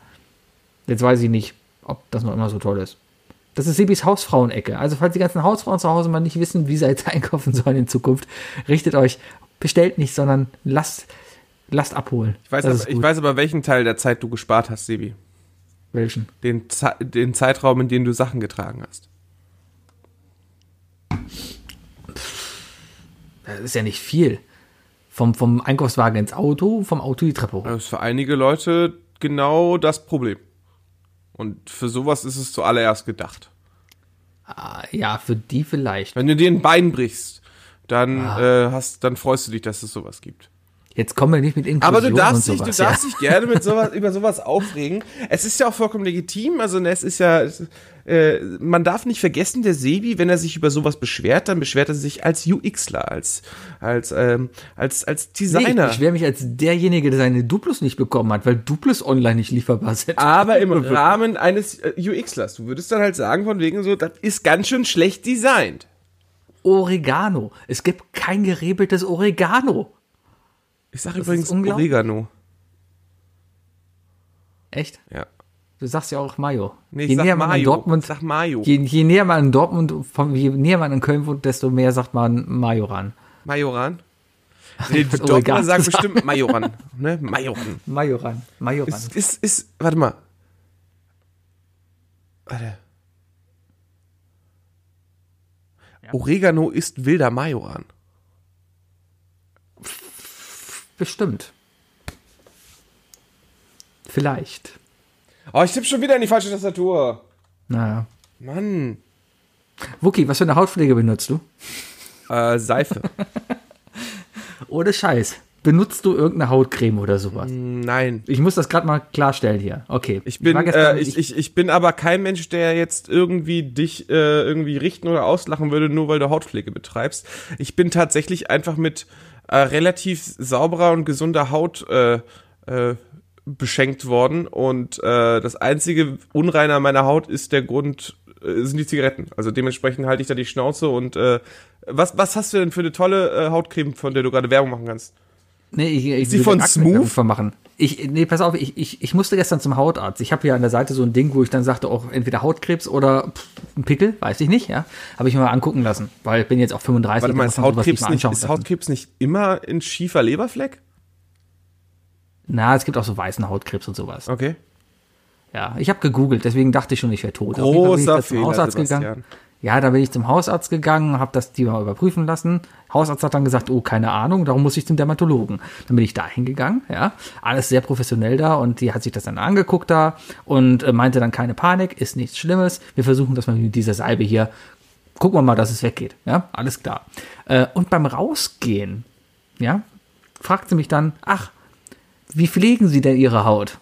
B: Jetzt weiß ich nicht, ob das noch immer so toll ist. Das ist Sebis Hausfrauenecke. Also falls die ganzen Hausfrauen zu Hause mal nicht wissen, wie sie jetzt einkaufen sollen in Zukunft, richtet euch, bestellt nicht, sondern lasst, lasst abholen.
C: Ich weiß, aber, ich weiß aber, welchen Teil der Zeit du gespart hast, Sebi.
B: Welchen?
C: Den, den Zeitraum, in dem du Sachen getragen hast.
B: Das ist ja nicht viel. Vom, vom Einkaufswagen ins Auto, vom Auto die Treppe hoch.
C: Das ist für einige Leute genau das Problem. Und für sowas ist es zuallererst gedacht.
B: Ah, Ja, für die vielleicht.
C: Wenn du dir ein Bein brichst, dann,
B: Ah.
C: äh, hast, dann freust du dich, dass es sowas gibt.
B: Jetzt kommen wir nicht mit Inklusion
C: Aber du darfst, dich, du darfst dich gerne mit sowas, über sowas aufregen. Es ist ja auch vollkommen legitim. Also es ist ja, äh, man darf nicht vergessen, der Sebi, wenn er sich über sowas beschwert, dann beschwert er sich als UXler, als als ähm, als als
B: Nee,
C: Designer.
B: ich beschwere mich als derjenige, der seine Duplos nicht bekommen hat, weil Duplos online nicht lieferbar sind.
C: aber im Rahmen eines äh, UXlers. Du würdest dann halt sagen, von wegen so, das ist ganz schön schlecht designt.
B: Oregano. Es gibt kein gerebeltes Oregano.
C: Ich sag
B: Das
C: übrigens. Oregano.
B: Echt?
C: Ja.
B: Du sagst ja auch Mayo.
C: Nee,
B: je
C: sag
B: näher man an
C: Mayo.
B: Dortmund,
C: Ich sag Mayo.
B: Je, je näher man an Dortmund, je näher man an Köln wohnt, desto mehr sagt man Majoran.
C: Majoran. Nee, sagen
B: sagen.
C: bestimmt Majoran. Ne? Majoran.
B: Majoran. Majoran.
C: Ist, ist, ist, warte mal. Warte. Oregano ist wilder Majoran.
B: Bestimmt. Vielleicht.
C: Oh, ich tippe schon wieder in die falsche Tastatur.
B: Naja.
C: Mann.
B: Wookie, was für eine Hautpflege benutzt du?
C: Äh, Seife.
B: Ohne Scheiß. Benutzt du irgendeine Hautcreme oder sowas?
C: Nein.
B: Ich muss das gerade mal klarstellen hier. Okay.
C: Ich bin,
B: gestern-
C: äh, ich, ich, ich bin aber kein Mensch, der jetzt irgendwie dich äh, irgendwie richten oder auslachen würde, nur weil du Hautpflege betreibst. Ich bin tatsächlich einfach mit äh, relativ sauberer und gesunder Haut äh, äh, beschenkt worden und äh, das einzige Unreine an meiner Haut ist der Grund, sind die Zigaretten. Also dementsprechend halte ich da die Schnauze und was, was hast du denn für eine tolle Hautcreme, von der du gerade Werbung machen kannst?
B: Nee, ich, ich
C: Sie von Smooth?
B: Akne von machen. Ich, nee, pass auf, ich, ich, ich musste gestern zum Hautarzt. Ich habe hier an der Seite so ein Ding, wo ich dann sagte, auch entweder Hautkrebs oder pff, ein Pickel, weiß ich nicht, ja. Habe ich mir mal angucken lassen, weil ich bin jetzt auch 35.
C: Warte mal, ist Hautkrebs nicht, ist. Hautkrebs nicht immer ein schiefer Leberfleck?
B: Na, es gibt auch so weißen Hautkrebs und sowas.
C: Okay.
B: Ja, ich habe gegoogelt, deswegen dachte ich schon, ich wäre tot.
C: Großer Fehler,
B: gegangen. Ja, da bin ich zum Hausarzt gegangen, habe das die mal überprüfen lassen. Hausarzt hat dann gesagt, oh, keine Ahnung, darum muss ich zum Dermatologen. Dann bin ich da hingegangen, ja, alles sehr professionell da und die hat sich das dann angeguckt da und äh, meinte dann keine Panik, ist nichts Schlimmes. Wir versuchen das mal mit dieser Salbe hier. Gucken wir mal, dass es weggeht, ja, alles klar. Äh, und beim Rausgehen, ja, fragt sie mich dann, ach, wie pflegen Sie denn Ihre Haut?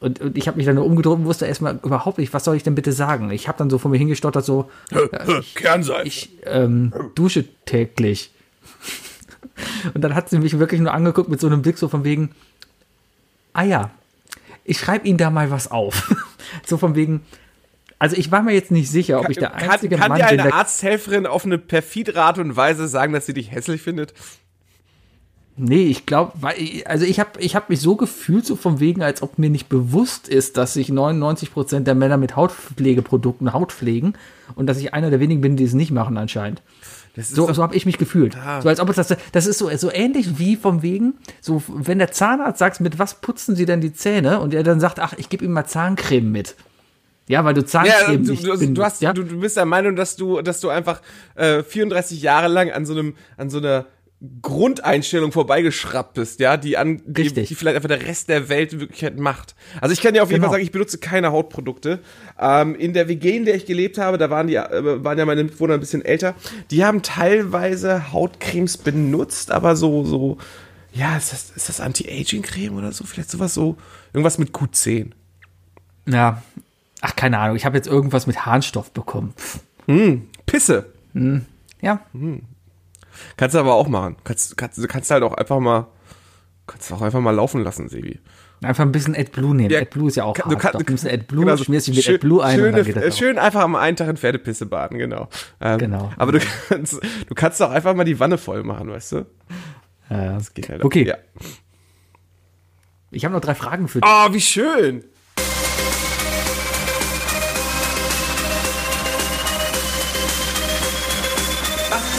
B: Und, und ich habe mich dann nur umgedreht und wusste erstmal überhaupt nicht, was soll ich denn bitte sagen? Ich habe dann so vor mir hingestottert, so,
A: Kernseif.
B: ich ähm, dusche täglich. Und dann hat sie mich wirklich nur angeguckt mit so einem Blick so von wegen, ah ja, ich schreibe Ihnen da mal was auf. so von wegen, also ich war mir jetzt nicht sicher, ob ich der
C: kann
B: einzige
C: kann
B: Mann
C: dir
B: bin,
C: eine
B: der
C: Arzthelferin auf eine perfide Art und Weise sagen, dass sie dich hässlich findet?
B: Nee, ich glaube, also ich habe ich hab mich so gefühlt, so von wegen, als ob mir nicht bewusst ist, dass sich 99% der Männer mit Hautpflegeprodukten Haut pflegen und dass ich einer der wenigen bin, die es nicht machen anscheinend. So,
C: doch-
B: so habe ich mich gefühlt. So als ob es das, das ist so, so ähnlich wie vom wegen, so wenn der Zahnarzt sagt, mit was putzen Sie denn die Zähne und er dann sagt, ach, ich gebe ihm mal Zahncreme mit. Ja, weil du
C: Ja,
B: Zahncreme
C: du,
B: nicht
C: du, du,
B: benutzt,
C: hast,
B: ja?
C: du, du bist der Meinung, dass du, dass du einfach äh, 34 Jahre lang an so einem, an so einer Grundeinstellung vorbeigeschraubt bist, ja, die an die, die vielleicht einfach der Rest der Welt in Wirklichkeit macht. Also ich kann dir auf jeden
B: Genau.
C: Fall sagen, ich benutze keine Hautprodukte. Ähm, in der WG, in der ich gelebt habe, da waren die, äh, waren ja meine Mitbewohner ein bisschen älter. Die haben teilweise Hautcremes benutzt, aber so, so, ja, ist das, ist das Anti-Aging-Creme oder so? Vielleicht sowas so, irgendwas mit Q10.
B: ja. Ach, keine Ahnung, ich habe jetzt irgendwas mit Harnstoff bekommen. Pff.
C: Pisse.
B: Ja,
C: Kannst du aber auch machen. Kannst, kannst, du kannst halt auch einfach mal, kannst du auch einfach mal laufen lassen, Sebi.
B: einfach ein bisschen AdBlue nehmen.
C: Ja,
B: AdBlue ist ja auch
C: Kann- du kann-
B: Du nimmst AdBlue,
C: genau
B: schmierst dich mit
C: Schön-
B: AdBlue ein
C: schöne,
B: und dann geht das
C: äh,
B: auch.
C: Schön einfach am einen Tag in Pferdepisse baden, genau. Ähm,
B: Genau.
C: Aber du kannst, du kannst doch einfach mal die Wanne voll machen, weißt du?
B: Ja, das
C: Geht halt
B: Okay,
C: auch. Ja.
B: ich habe noch drei Fragen für dich.
C: Oh, wie schön.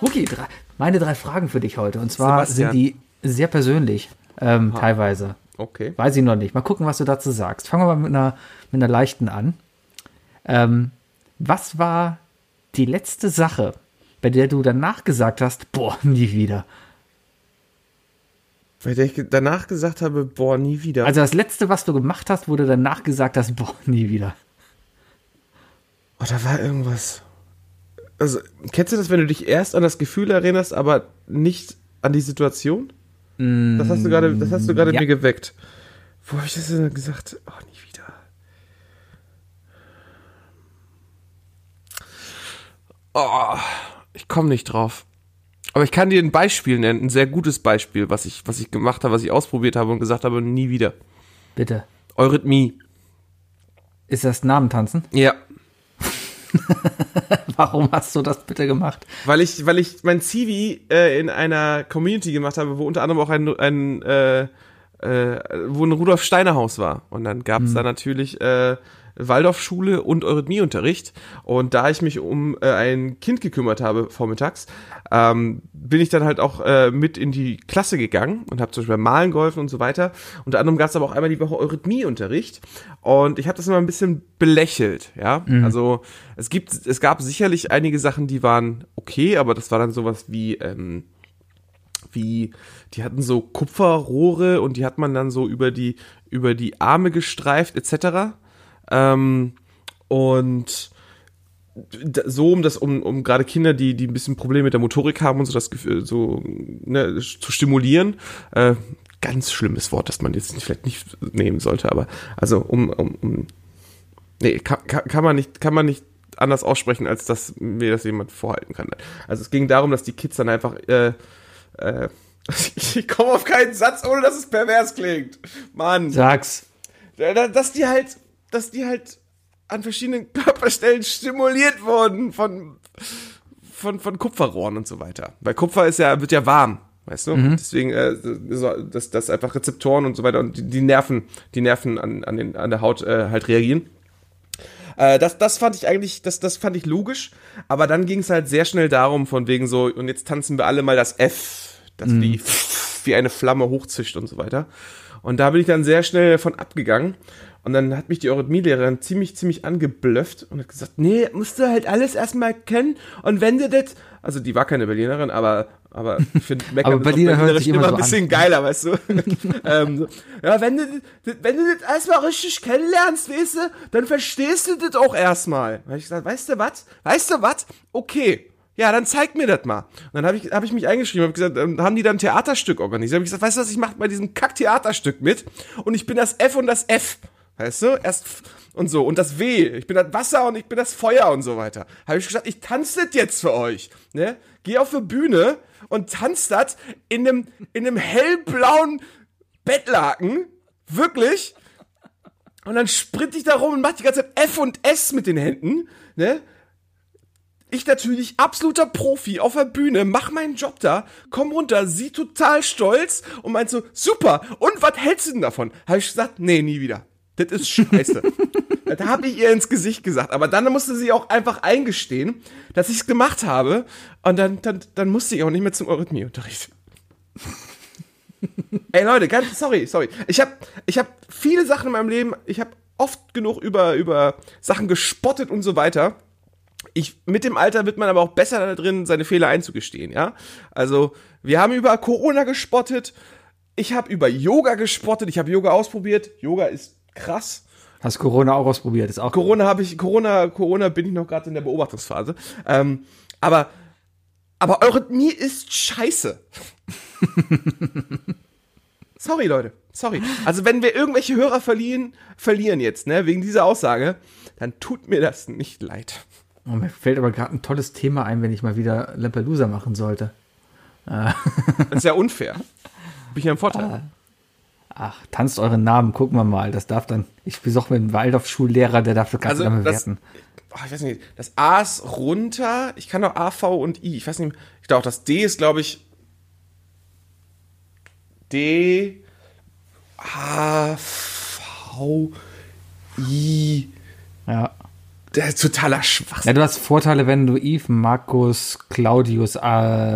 B: Okay, drei, meine drei Fragen für dich heute. Und zwar
C: Sebastian.
B: sind die sehr persönlich, ähm, teilweise.
C: Okay.
B: Weiß ich noch nicht. Mal gucken, was du dazu sagst. Fangen wir mal mit einer, mit einer leichten an. Ähm, was war die letzte Sache, bei der du danach gesagt hast, boah, nie wieder?
C: Weil ich danach gesagt habe, boah, nie wieder.
B: Also das letzte, was du gemacht hast, du danach gesagt hast, boah, nie wieder.
C: oh, da war irgendwas. Also, kennst du das, wenn du dich erst an das Gefühl erinnerst, aber nicht an die Situation? Das hast du gerade, das hast du gerade
B: ja.
C: mir geweckt. Wo habe ich das denn gesagt? Oh, nie wieder. Oh, ich komme nicht drauf. Aber ich kann dir ein Beispiel nennen, ein sehr gutes Beispiel, was ich, was ich gemacht habe, was ich ausprobiert habe und gesagt habe, nie wieder.
B: Bitte.
C: Eurythmie.
B: Ist das Namentanzen?
C: Ja.
B: Warum hast du das bitte gemacht?
C: Weil ich, weil ich mein CV äh, in einer Community gemacht habe, wo unter anderem auch ein, ein äh, äh, wo ein Rudolf Steiner Haus war. Und dann gab es da natürlich äh, Waldorfschule und Eurythmieunterricht. Und da ich mich um äh, ein Kind gekümmert habe vormittags, ähm, bin ich dann halt auch äh, mit in die Klasse gegangen und habe zum Beispiel beim Malen geholfen und so weiter. Unter anderem gab es aber auch einmal die Woche Eurythmieunterricht. Und ich habe das immer ein bisschen belächelt, ja. Also es gibt, es gab sicherlich einige Sachen, die waren okay, aber das war dann sowas wie ähm, wie, die hatten so Kupferrohre und die hat man dann so über die, über die Arme gestreift, etc. Ähm, und so um das, um, um gerade Kinder, die, die ein bisschen Probleme mit der Motorik haben und so das Gefühl, so ne, zu stimulieren. Äh, ganz schlimmes Wort, das man jetzt vielleicht nicht nehmen sollte, aber also um, um, um nee, kann, kann, man nicht, kann man nicht anders aussprechen, als dass mir das jemand vorhalten kann. Also es ging darum, dass die Kids dann einfach äh, äh, ich komme auf keinen Satz, ohne dass es pervers klingt. Mann.
B: Sag's.
C: Da- dass die halt, dass die halt an verschiedenen Körperstellen stimuliert wurden von, von, von Kupferrohren und so weiter. Weil Kupfer ist ja, wird ja warm, weißt du? Deswegen, äh, dass, dass einfach Rezeptoren und so weiter und die, die Nerven, die Nerven an, an, den, an der Haut äh, halt reagieren. Äh, das, das fand ich eigentlich, das, das fand ich logisch, aber dann ging es halt sehr schnell darum, von wegen so, und jetzt tanzen wir alle mal das F, dass die wie eine Flamme hochzischt und so weiter. Und da bin ich dann sehr schnell von abgegangen. Und dann hat mich die Eurythmielehrerin ziemlich, ziemlich angeblöfft und hat gesagt, nee, musst du halt alles erstmal kennen. Und wenn du das, also die war keine Berlinerin, aber, aber ich finde Meckern
B: Aber Berliner hört sich immer so
C: ein bisschen
B: an.
C: geiler, weißt du? ähm, so, ja, wenn du, das- wenn du das erstmal richtig kennenlernst, weißt du, dann verstehst du das auch erstmal. Da hab ich gesagt, weißt du was? Weißt du was? Okay. Ja, dann zeig mir das mal. Und dann habe ich, hab ich mich eingeschrieben, habe gesagt, ähm, haben die dann ein Theaterstück organisiert. Habe ich gesagt, weißt du was, ich mache bei diesem Kack-Theaterstück mit und ich bin das F und das F. Weißt du? Erst und so. Und das W. Ich bin das Wasser und ich bin das Feuer und so weiter. Habe ich gesagt, ich tanze das jetzt für euch. Ne? Geh auf die Bühne und tanz das in einem, in einem hellblauen Bettlaken. Wirklich. Und dann sprint ich da rum und mach die ganze Zeit F und S mit den Händen. Ne? Ich natürlich absoluter Profi auf der Bühne, mach meinen Job da, komm runter, sie total stolz und meint so, super, und was hältst du denn davon? Habe ich gesagt, nee, nie wieder. Das ist scheiße. das habe ich ihr ins Gesicht gesagt. Aber dann musste sie auch einfach eingestehen, dass ich es gemacht habe. Und dann, dann, dann musste ich auch nicht mehr zum Eurythmieunterricht. Ey Leute, ganz sorry, sorry. Ich habe ich hab viele Sachen in meinem Leben, ich habe oft genug über, über Sachen gespottet und so weiter. Ich, mit dem Alter wird man aber auch besser da drin, seine Fehler einzugestehen, ja? Also, wir haben über Corona gespottet, ich habe über Yoga gespottet, ich habe Yoga ausprobiert. Yoga ist krass.
B: Hast Corona auch ausprobiert, ist auch
C: Corona habe ich, Corona, Corona bin ich noch gerade in der Beobachtungsphase. Ähm, aber, aber Eurythmie ist scheiße. sorry, Leute. Sorry. Also, wenn wir irgendwelche Hörer verlieren, verlieren jetzt, ne, wegen dieser Aussage, dann tut mir das nicht leid.
B: Oh, mir fällt aber gerade ein tolles Thema ein, wenn ich mal wieder Lampelusa machen sollte.
C: Das ist ja unfair. Bin ich ja im Vorteil.
B: Ach, tanzt euren Namen, gucken wir mal. Das darf dann. Ich besuche mit dem Waldorf-Schullehrer, der darf das Ganze
C: Also,
B: dann
C: das,
B: bewerten.
C: oh, ich weiß nicht, das A ist runter, ich kann auch A, V und I. Ich weiß nicht, ich glaube, das D ist, glaube ich, D, A, V, I.
B: Ja.
C: Der ist totaler Schwachsinn.
B: ja, du hast Vorteile, wenn du Yves, Markus, Claudius äh,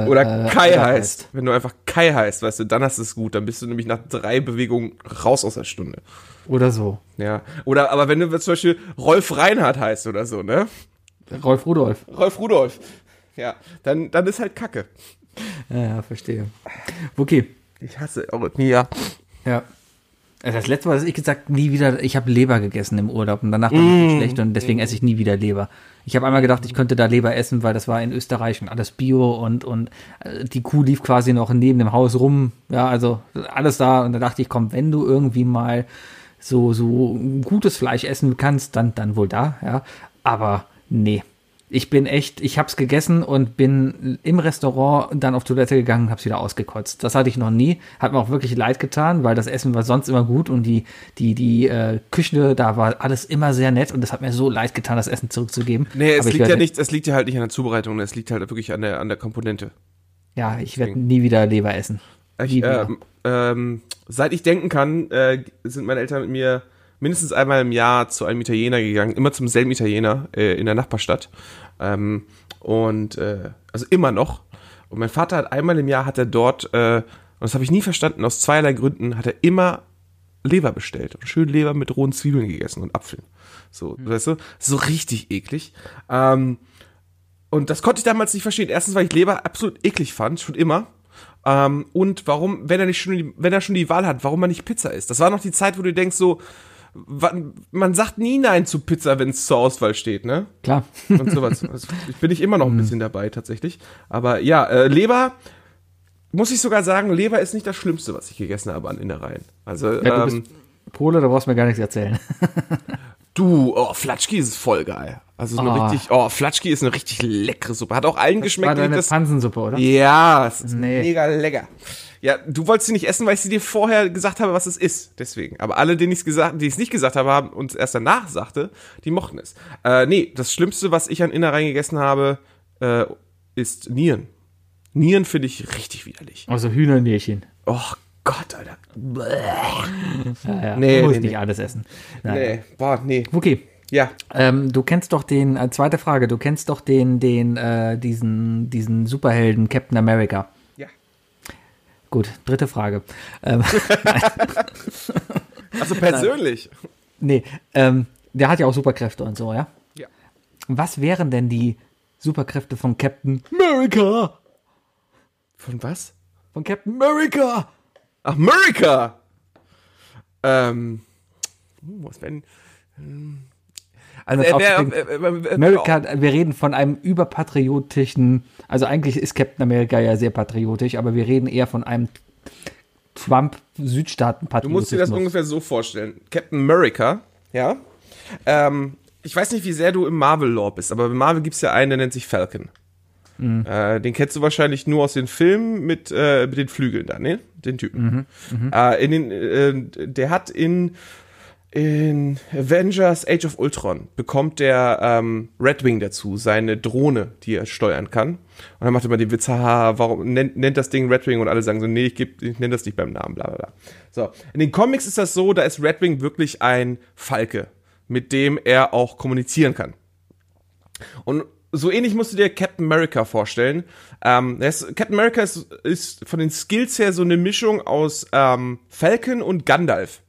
C: Oder
B: äh,
C: Kai
B: Olaf
C: heißt. Wenn du einfach Kai heißt, weißt du, dann hast du es gut. Dann bist du nämlich nach drei Bewegungen raus aus der Stunde.
B: Oder so.
C: Ja. Oder, aber wenn du zum Beispiel Rolf Reinhardt heißt oder so, ne?
B: Rolf Rudolf.
C: Rolf Rudolf. Ja, dann, dann ist halt Kacke.
B: Ja, verstehe. Okay.
C: Ich hasse ja.
B: Ja. Also Das letzte Mal, dass ich gesagt nie wieder, ich habe Leber gegessen im Urlaub und danach war mir
C: Mm.
B: schlecht und deswegen esse ich nie wieder Leber. Ich habe einmal gedacht, ich könnte da Leber essen, weil das war in Österreich und alles Bio und und äh, die Kuh lief quasi noch neben dem Haus rum, ja, also alles da und da dachte ich, komm, wenn du irgendwie mal so so gutes Fleisch essen kannst, dann dann wohl da, ja, aber nee. Ich bin echt, ich hab's gegessen und bin im Restaurant dann auf Toilette gegangen und hab's wieder ausgekotzt. Das hatte ich noch nie. Hat mir auch wirklich leid getan, weil das Essen war sonst immer gut und die, die, die äh, Küche, da war alles immer sehr nett und das hat mir so leid getan, das Essen zurückzugeben.
C: Nee, es liegt ja nicht, es liegt ja halt nicht an der Zubereitung, es liegt halt wirklich an der, an der Komponente.
B: Ja, ich werde nie wieder Leber essen.
C: Ich, ähm, ähm, seit ich denken kann, äh, sind meine Eltern mit mir mindestens einmal im Jahr zu einem Italiener gegangen, immer zum selben Italiener äh, in der Nachbarstadt. Ähm, und äh, also immer noch. Und mein Vater hat einmal im Jahr hat er dort, äh, und das habe ich nie verstanden, aus zweierlei Gründen, hat er immer Leber bestellt und schön Leber mit rohen Zwiebeln gegessen und Apfeln. So, weißt du, so richtig eklig. Ähm, und das konnte ich damals nicht verstehen. Erstens, weil ich Leber absolut eklig fand, schon immer. Ähm, und warum, wenn er nicht schon, die, wenn er schon die Wahl hat, warum man nicht Pizza isst. Das war noch die Zeit, wo du denkst so, man sagt nie Nein zu Pizza, wenn es zur Auswahl steht, ne?
B: Klar.
C: Und sowas. Also, ich bin ich immer noch ein bisschen dabei, tatsächlich. Aber ja, äh, Leber, muss ich sogar sagen, Leber ist nicht das Schlimmste, was ich gegessen habe an Innereien. Also,
B: Ja,
C: ähm,
B: Pole, da brauchst du mir gar nichts erzählen.
C: du, oh, Flatschki ist voll geil. Also so eine
B: Ah.
C: richtig, oh, Flatschki ist eine richtig leckere Suppe. Hat auch allen
B: War
C: geschmeckt, die
B: deine
C: das
B: Pansensuppe, oder?
C: Ja, es ist
B: Nee.
C: mega lecker. Ja, du wolltest sie nicht essen, weil ich sie dir vorher gesagt habe, was es ist. Deswegen. Aber alle, denen ich es gesagt, die es nicht gesagt habe, haben uns erst danach sagte, die mochten es. Äh, nee, das Schlimmste, was ich an Innereien gegessen habe, äh, ist Nieren. Nieren finde ich richtig widerlich.
B: Also Hühnernierchen.
C: Oh Gott, Alter.
B: Ja, ja.
C: Nee,
B: du musst
C: nee,
B: nicht
C: nee.
B: alles essen. Naja.
C: Nee, boah, nee.
B: Okay.
C: Ja.
B: Ähm, du kennst doch den, äh, zweite Frage, du kennst doch den, den, äh, diesen, diesen Superhelden Captain America. Gut, dritte Frage. Ähm,
C: Also persönlich.
B: nee, ähm, der hat ja auch Superkräfte und so, ja?
C: Ja.
B: Was wären denn die Superkräfte von Captain America?
C: Von was?
B: Von Captain America!
C: America! Ähm. hm, Was wenn. hm. Also, äh, äh, äh,
B: America, wir reden von einem überpatriotischen, also eigentlich ist Captain America ja sehr patriotisch, aber wir reden eher von einem
C: Du
B: Trump-Südstaaten-Patriotismus.
C: musst dir das ungefähr so vorstellen. Captain America, ja. Ähm, ich weiß nicht, wie sehr du im Marvel-Lore bist, aber bei Marvel gibt's ja einen, der nennt sich Falcon. Äh, den kennst du wahrscheinlich nur aus den Filmen mit, äh, mit den Flügeln da, ne? Den Typen. Äh, in den, äh, der hat in, in Avengers Age of Ultron bekommt der ähm, Red Wing dazu, seine Drohne, die er steuern kann. Und dann macht er immer den Witz, haha, warum nennt, nennt das Ding Red Wing? Und alle sagen so, nee, ich, geb, ich nenne das nicht beim Namen, bla bla bla. So, in den Comics ist das so, da ist Red Wing wirklich ein Falke, mit dem er auch kommunizieren kann. Und so ähnlich musst du dir Captain America vorstellen. Ähm, das, Captain America ist, ist von den Skills her so eine Mischung aus ähm, Falcon und Gandalf.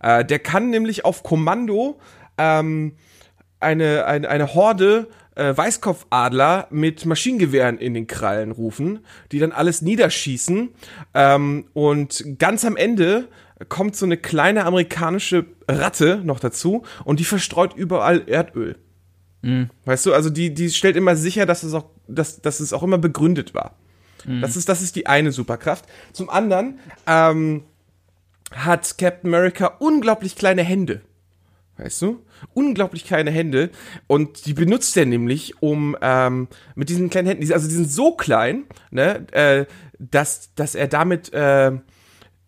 C: Äh, der kann nämlich auf Kommando ähm, eine, eine, eine Horde äh, Weißkopfadler mit Maschinengewehren in den Krallen rufen, die dann alles niederschießen. Ähm, und ganz am Ende kommt so eine kleine amerikanische Ratte noch dazu und die verstreut überall Erdöl. Weißt du, also die, die stellt immer sicher, dass es auch, dass, dass es auch immer begründet war. Das, ist, das ist die eine Superkraft. Zum anderen ähm, hat Captain America unglaublich kleine Hände. Weißt du? Unglaublich kleine Hände. Und die benutzt er nämlich, um ähm, mit diesen kleinen Händen, also die sind so klein, ne, äh, dass, dass er damit, äh,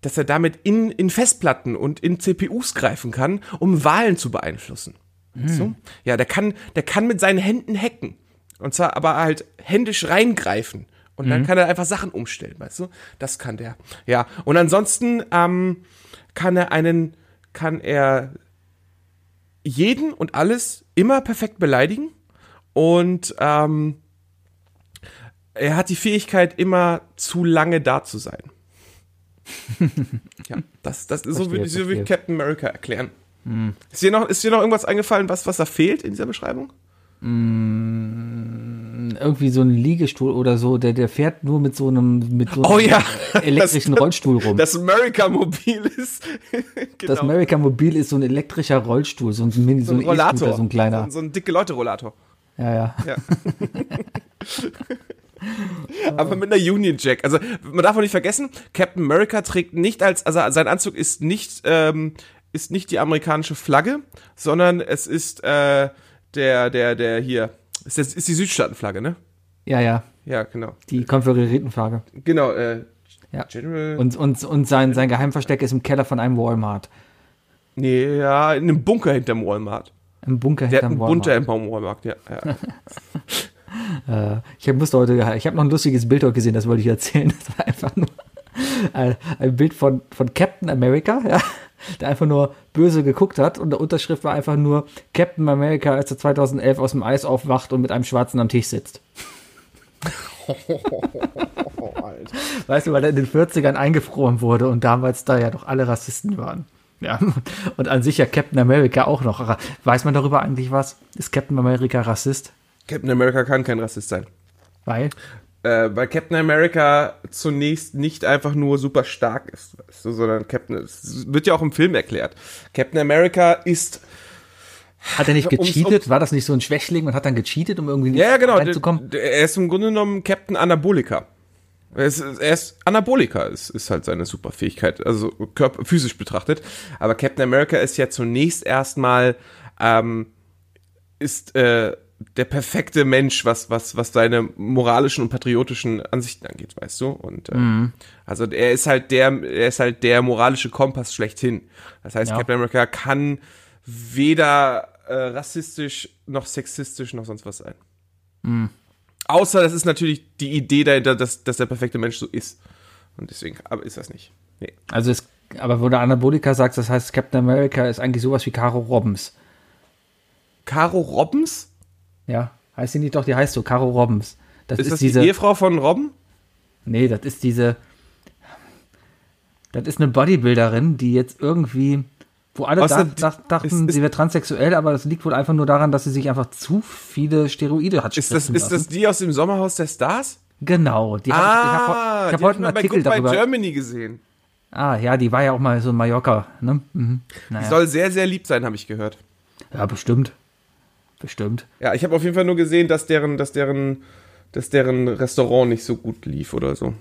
C: dass er damit in, in Festplatten und in CPUs greifen kann, um Wahlen zu beeinflussen. Weißt du? Ja, der kann, der kann mit seinen Händen hacken. Und zwar aber halt händisch reingreifen. Und dann kann er einfach Sachen umstellen, weißt du? Das kann der. Ja. Und ansonsten ähm, kann er einen, kann er jeden und alles immer perfekt beleidigen. Und ähm, er hat die Fähigkeit, immer zu lange da zu sein. ja, das, das so
B: Verstehe,
C: würde ich, so ich. Captain America erklären. Ist, dir noch, ist dir noch irgendwas eingefallen, was, was da fehlt in dieser Beschreibung?
B: Irgendwie so ein Liegestuhl oder so, der, der fährt nur mit so einem, mit so einem
C: Oh ja,
B: elektrischen
C: das-
B: Rollstuhl rum.
C: Das America-Mobil ist. genau.
B: das America Mobil ist so ein elektrischer Rollstuhl, so ein Mini, so ein, E-Scooter, so ein kleiner.
C: So, so ein dicke Leute-Rollator.
B: Ja, ja.
C: Ja. Aber mit einer Union Jack. Also man darf auch nicht vergessen, Captain America trägt nicht als, also sein Anzug ist nicht, ähm, ist nicht die amerikanische Flagge, sondern es ist äh, der, der, der hier, ist, das, ist die Südstaatenflagge, ne?
B: Ja, ja.
C: Ja, genau.
B: Die Konföderiertenflagge.
C: Genau, äh,
B: Ja.
C: General.
B: Und, und, und sein, sein Geheimversteck ist im Keller von einem Walmart.
C: nee, ja, in einem Bunker hinterm Walmart.
B: Im Bunker
C: Der
B: hinterm Walmart.
C: im Walmart, ja. ja.
B: Äh, ich musste heute, ich habe noch ein lustiges Bild heute gesehen, das wollte ich erzählen. Das war einfach nur ein, ein Bild von, von Captain America, ja, der einfach nur böse geguckt hat und der Unterschrift war einfach nur Captain America, als er 2011 aus dem Eis aufwacht und mit einem Schwarzen am Tisch sitzt. Weißt du, weil er in den 40ern eingefroren wurde und damals da ja doch alle Rassisten waren. Ja, und an sich ja Captain America auch noch. Weiß man darüber eigentlich was? Ist Captain America Rassist?
C: Captain America kann kein Rassist sein.
B: Weil?
C: Äh, weil Captain America zunächst nicht einfach nur super stark ist, weißt du, sondern Captain, es wird ja auch im Film erklärt. Captain America ist
B: Hat er nicht gecheatet? War das nicht so ein Schwächling und hat dann gecheatet, um irgendwie nicht
C: Ja, ja, genau.
B: reinzukommen?
C: Er ist im Grunde genommen Captain Anabolika. Er ist, er ist Anabolika, ist, ist halt seine Superfähigkeit, also körper, physisch betrachtet. Aber Captain America ist ja zunächst erstmal ähm, ist äh, der perfekte Mensch, was was was seine moralischen und patriotischen Ansichten angeht, weißt du? Und äh, also er ist halt der er ist halt der moralische Kompass schlechthin. Das heißt,
B: Ja.
C: Captain America kann weder äh, rassistisch noch sexistisch noch sonst was sein. Außer das ist natürlich die Idee dahinter, dass, dass der perfekte Mensch so ist. Und deswegen, aber ist das nicht. Nee.
B: Also es, aber wo der Anabolika sagt, das heißt, Captain America ist eigentlich sowas wie Caro Robbins.
C: Caro Robbins?
B: Ja, heißt sie nicht doch, die heißt so, Caro Robbins. Das
C: Ist,
B: ist,
C: das
B: diese,
C: die Ehefrau von Robben?
B: nee, das ist diese, das ist eine Bodybuilderin, die jetzt irgendwie, wo alle da, dach- dachten,
C: ist-
B: sie wäre transsexuell, aber das liegt wohl einfach nur daran, dass sie sich einfach zu viele Steroide hat
C: Ist das, ist das die aus dem Sommerhaus der Stars?
B: Genau, die hab ich, ich habe
C: Ah,
B: hab
C: die
B: heute einen Artikel
C: bei
B: darüber.
C: Germany gesehen.
B: Ah, ja, die war ja auch mal so in Mallorca, ne? Mhm.
C: Die
B: Naja.
C: soll sehr, sehr lieb sein, habe ich gehört.
B: Ja, bestimmt. Bestimmt.
C: Ja, ich habe auf jeden Fall nur gesehen, dass deren, dass deren, dass deren Restaurant nicht so gut lief oder so.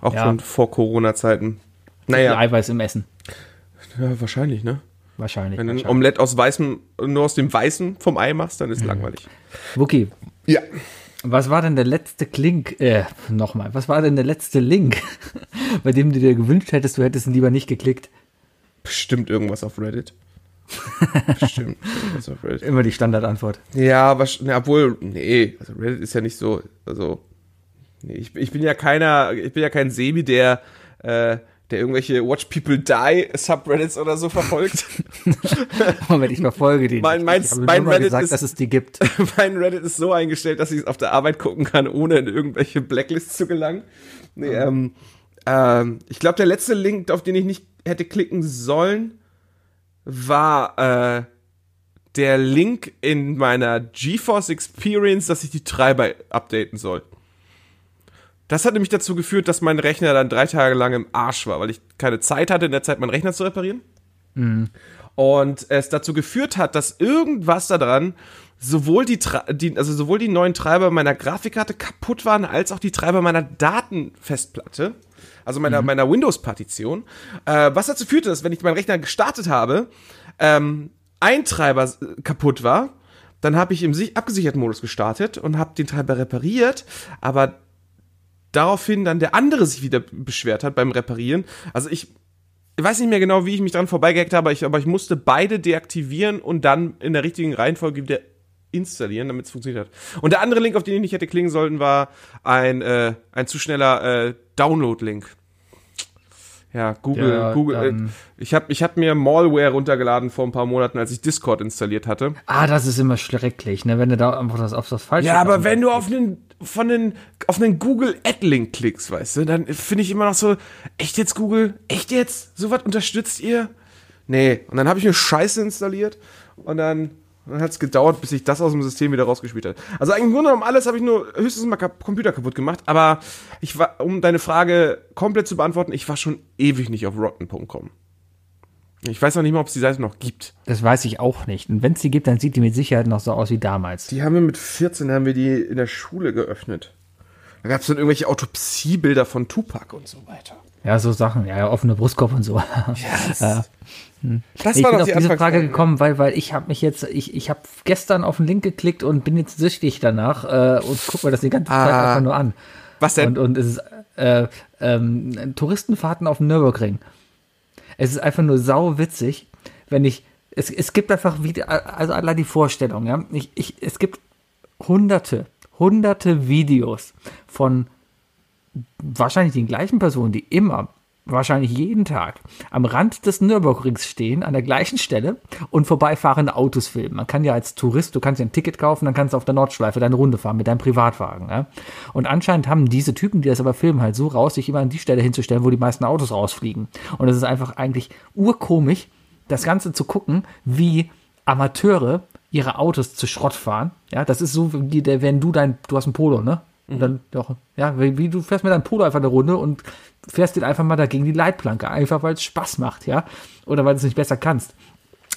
C: Auch
B: Ja.
C: schon vor Corona-Zeiten. Naja,
B: Eiweiß im Essen.
C: ja, wahrscheinlich, ne?
B: Wahrscheinlich.
C: Wenn du ein. Omelett aus weißem, nur aus dem Weißen vom Ei machst, dann ist
B: Mhm.
C: langweilig.
B: Wookie,
C: Ja.
B: was war denn der letzte Klink, äh, nochmal, was war denn der letzte Link, bei dem du dir gewünscht hättest, du hättest ihn lieber nicht geklickt?
C: Bestimmt irgendwas auf Reddit. Reddit.
B: Immer die Standardantwort.
C: Ja, was, ne, obwohl, nee, also Reddit ist ja nicht so, also, nee, ich, ich bin ja keiner, ich bin ja kein Sebi, der, äh, der irgendwelche Watch People Die Subreddits oder so verfolgt.
B: Moment, ich verfolge den.
C: Mein- mein-
B: ich
C: mein Reddit
B: gesagt,
C: ist-
B: dass es die gibt.
C: mein Reddit ist so eingestellt, dass ich es auf der Arbeit gucken kann, ohne in irgendwelche Blacklists zu gelangen. Nee, ähm, ähm, ich glaube, der letzte Link, auf den ich nicht hätte klicken sollen, war äh, der Link in meiner GeForce Experience, dass ich die Treiber updaten soll. Das hat nämlich dazu geführt, dass mein Rechner dann drei Tage lang im Arsch war, weil ich keine Zeit hatte, in der Zeit meinen Rechner zu reparieren. Und es dazu geführt hat, dass irgendwas daran sowohl die, die, also sowohl die neuen Treiber meiner Grafikkarte kaputt waren, als auch die Treiber meiner Datenfestplatte, also meiner, meiner Windows-Partition, äh, was dazu führte, dass wenn ich meinen Rechner gestartet habe, ähm, ein Treiber äh, kaputt war, dann habe ich im sich- abgesicherten Modus gestartet und habe den Treiber repariert, aber daraufhin dann der andere sich wieder beschwert hat beim Reparieren. Also ich, ich weiß nicht mehr genau, wie ich mich dran vorbeigehackt habe, aber ich, aber ich musste beide deaktivieren und dann in der richtigen Reihenfolge wieder installieren, damit es funktioniert hat. Und der andere Link, auf den ich nicht hätte klingen sollen, war ein, äh, ein zu schneller äh, Download-Link. Ja, Google,
B: Ja,
C: Google. Äh, ich habe ich hab mir Malware runtergeladen vor ein paar Monaten, als ich Discord installiert hatte.
B: Ah, das ist immer schrecklich, ne, wenn du da einfach das auf das falsche.
C: Ja, aber wenn du auf einen von den auf einen Google Ad-Link klickst, weißt du, dann finde ich immer noch so, echt jetzt Google, echt jetzt, so was unterstützt ihr? Nee, und dann habe ich mir Scheiße installiert und dann dann hat es gedauert, bis ich das aus dem System wieder rausgespielt habe. Also eigentlich im Grunde genommen alles habe ich nur höchstens mal kap Computer kaputt gemacht, aber ich war, um deine Frage komplett zu beantworten, ich war schon ewig nicht auf rotten.com. Ich weiß noch nicht mal, ob es die Seite noch gibt.
B: Das weiß ich auch nicht. Und wenn es die gibt, dann sieht die mit Sicherheit noch so aus wie damals.
C: Die haben wir mit 14 haben wir die in der Schule geöffnet. Da gab es dann irgendwelche Autopsiebilder von Tupac und so weiter.
B: Ja, so Sachen, ja, offene Brustkorb und so.
C: Das
B: ich
C: war
B: bin auf
C: die
B: diese Frage gekommen, weil, weil ich habe mich jetzt, ich, ich habe gestern auf den Link geklickt und bin jetzt süchtig danach äh, und guck mir das die ganze Zeit
C: Ah.
B: einfach nur an.
C: Was denn?
B: Und, und es ist äh, ähm, Touristenfahrten auf dem Nürburgring. Es ist einfach nur sau witzig, wenn ich, es, es gibt einfach wieder, also allein die Vorstellung, ja, ich, ich, es gibt hunderte, hunderte Videos von wahrscheinlich den gleichen Personen, die immer, wahrscheinlich jeden Tag am Rand des Nürburgrings stehen, an der gleichen Stelle und vorbeifahrende Autos filmen. Man kann ja als Tourist, du kannst ja ein Ticket kaufen, dann kannst du auf der Nordschleife deine Runde fahren mit deinem Privatwagen. Ja? Und anscheinend haben diese Typen, die das aber filmen, halt so raus, sich immer an die Stelle hinzustellen, wo die meisten Autos rausfliegen. Und es ist einfach eigentlich urkomisch, das Ganze zu gucken, wie Amateure ihre Autos zu Schrott fahren. Ja, das ist so wie der, wenn du dein, du hast ein Polo, ne? Und dann doch, ja, wie, wie du fährst mit deinem Polo einfach eine Runde und fährst den einfach mal dagegen die Leitplanke, einfach weil es Spaß macht, ja. Oder weil du es nicht besser kannst.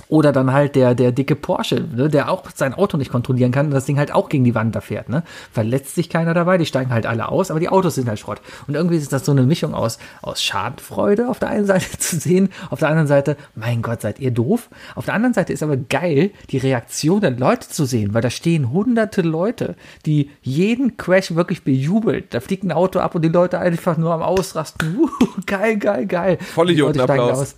B: Oder dann halt der, der dicke Porsche, ne, der auch sein Auto nicht kontrollieren kann und das Ding halt auch gegen die Wand da fährt. Ne? Verletzt sich keiner dabei, die steigen halt alle aus, aber die Autos sind halt Schrott. Und irgendwie ist das so eine Mischung aus, aus Schadenfreude auf der einen Seite zu sehen, auf der anderen Seite, mein Gott, seid ihr doof. Auf der anderen Seite ist aber geil, die Reaktion der Leute zu sehen, weil da stehen hunderte Leute, die jeden Crash wirklich bejubelt. Da fliegt ein Auto ab und die Leute einfach nur am Ausrasten. Uh, geil, geil, geil.
C: Vollidiotenapplaus.
B: Die Leute steigen aus.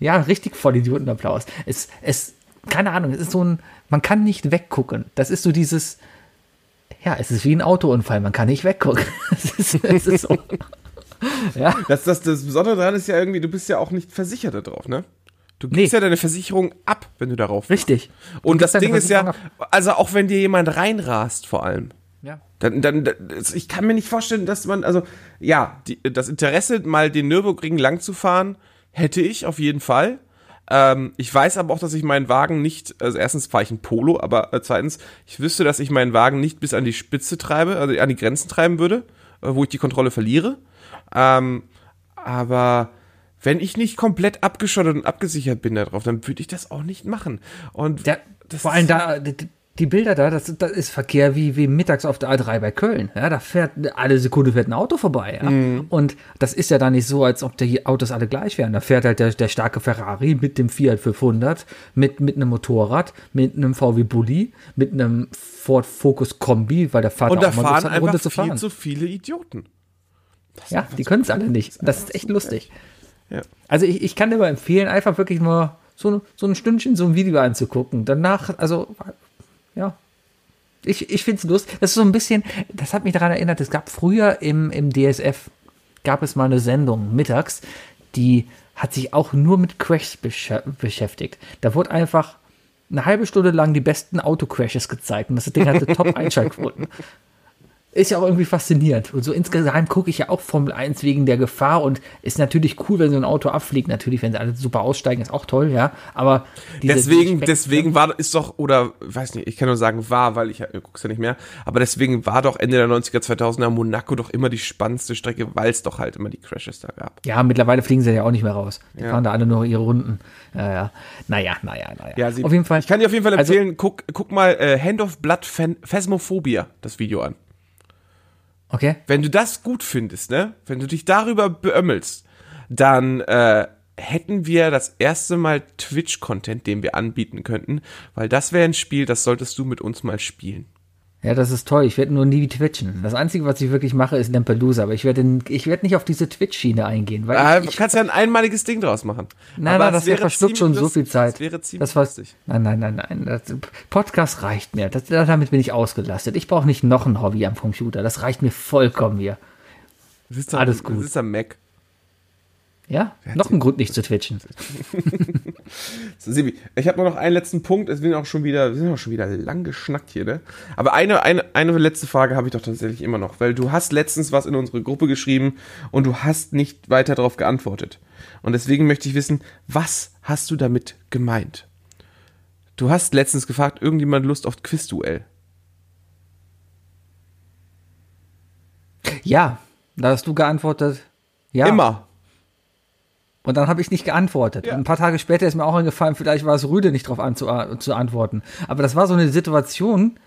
B: Ja, richtig Vollidiotenapplaus. Es, es, keine Ahnung, es ist so ein, man kann nicht weggucken. Das ist so dieses, ja, es ist wie ein Autounfall, man kann nicht weggucken. Es ist, es ist so. Ja,
C: Das, das, das Besondere daran ist ja irgendwie, du bist ja auch nicht versichert darauf, ne? Du gibst
B: Nee.
C: ja deine Versicherung ab, wenn du darauf bist.
B: richtig.
C: Und das Ding ist ja, also auch wenn dir jemand reinrast vor allem,
B: Ja.
C: dann, dann, ich kann mir nicht vorstellen, dass man, also, ja, die, das Interesse, mal den Nürburgring lang zu fahren, hätte ich auf jeden Fall. Ähm, ich weiß aber auch, dass ich meinen Wagen nicht, also erstens fahre ich ein Polo, aber äh, zweitens, ich wüsste, dass ich meinen Wagen nicht bis an die Spitze treibe, also an die Grenzen treiben würde, äh, wo ich die Kontrolle verliere. Ähm, aber wenn ich nicht komplett abgeschottet und abgesichert bin darauf, dann würde ich das auch nicht machen. Und das
B: vor allem da, die, Bilder da, das, das ist Verkehr wie, wie mittags auf der A3 bei Köln. Ja, da fährt alle Sekunde fährt ein Auto vorbei. Ja?
C: Mhm.
B: Und das ist ja da nicht so, als ob die Autos alle gleich wären. Da fährt halt der, der starke Ferrari mit dem Fiat 500, mit, mit einem Motorrad, mit einem VW Bulli, mit einem Ford Focus Kombi, weil der Vater
C: und da
B: auch mal
C: fahren
B: hat, eine Runde zu
C: viel
B: fahren.
C: zu viele Idioten.
B: Ja, die können es alle nicht. Das ist echt lustig.
C: Ja.
B: Also ich, ich kann dir mal empfehlen, einfach wirklich nur so, so ein Stündchen so ein Video anzugucken. Danach, also, ja. Ich, ich finde es lustig. Das ist so ein bisschen, das hat mich daran erinnert, es gab früher im, im DSF, gab es mal eine Sendung mittags, die hat sich auch nur mit Crashs besch beschäftigt. Da wurde einfach eine halbe Stunde lang die besten Autocrashes gezeigt und das Ding hatte Top-Einschaltquoten. Ist ja auch irgendwie faszinierend. Und so insgesamt gucke ich ja auch Formel 1 wegen der Gefahr und ist natürlich cool, wenn so ein Auto abfliegt. Natürlich, wenn sie alle super aussteigen, ist auch toll, ja. Aber
C: Deswegen, deswegen war, ist doch, oder, weiß nicht, ich kann nur sagen, war, weil ich, äh, guck's ja nicht mehr, aber deswegen war doch Ende der 90er, 2000er Monaco doch immer die spannendste Strecke, weil es doch halt immer die Crashes da gab.
B: Ja, mittlerweile fliegen sie ja auch nicht mehr raus. Die
C: Ja.
B: fahren da alle nur ihre Runden. Ja, ja. Naja, naja, naja.
C: sie,
B: auf jeden Fall.
C: Ich kann dir auf jeden Fall
B: Also-
C: empfehlen, guck, guck mal äh, Hand of Blood Phasmophobia, das Video an.
B: Okay.
C: Wenn du das gut findest, ne, wenn du dich darüber beömmelst, dann äh, hätten wir das erste Mal Twitch-Content, den wir anbieten könnten, weil das wäre ein Spiel, das solltest du mit uns mal spielen.
B: Ja, das ist toll. Ich werde nur nie twitchen. Das Einzige, was ich wirklich mache, ist Lampelusa. Aber ich werde ich werd nicht auf diese Twitch-Schiene eingehen. Weil
C: Äh,
B: ich,
C: du
B: ich,
C: kannst ja ein einmaliges Ding draus machen.
B: nein,
C: Aber
B: nein, das wäre verschluckt schon
C: ziemlich
B: so viel
C: lustig.
B: Zeit.
C: Das wäre ziemlich
B: das war,
C: lustig.
B: Nein, nein, nein, nein. Das, Podcast reicht mir. Das, damit bin ich ausgelastet. Ich brauche nicht noch ein Hobby am Computer. Das reicht mir vollkommen hier.
C: Du sitzt am-
B: Alles gut.
C: Du sitzt am Mac.
B: Ja? Noch ein Grund, nicht zu twitchen.
C: So, Sibi, ich habe noch einen letzten Punkt. Es sind auch schon wieder, wir sind auch schon wieder lang geschnackt hier, ne? Aber eine, eine, eine letzte Frage habe ich doch tatsächlich immer noch, weil du hast letztens was in unsere Gruppe geschrieben und du hast nicht weiter darauf geantwortet. Und deswegen möchte ich wissen, was hast du damit gemeint? Du hast letztens gefragt, irgendjemand Lust auf Quizduell.
B: Ja, da hast du geantwortet. Ja.
C: Immer.
B: Und dann habe ich nicht geantwortet.
C: Ja.
B: Ein paar Tage später ist mir auch eingefallen, vielleicht war es Rüde, nicht darauf anzu zu antworten. Aber das war so eine Situation,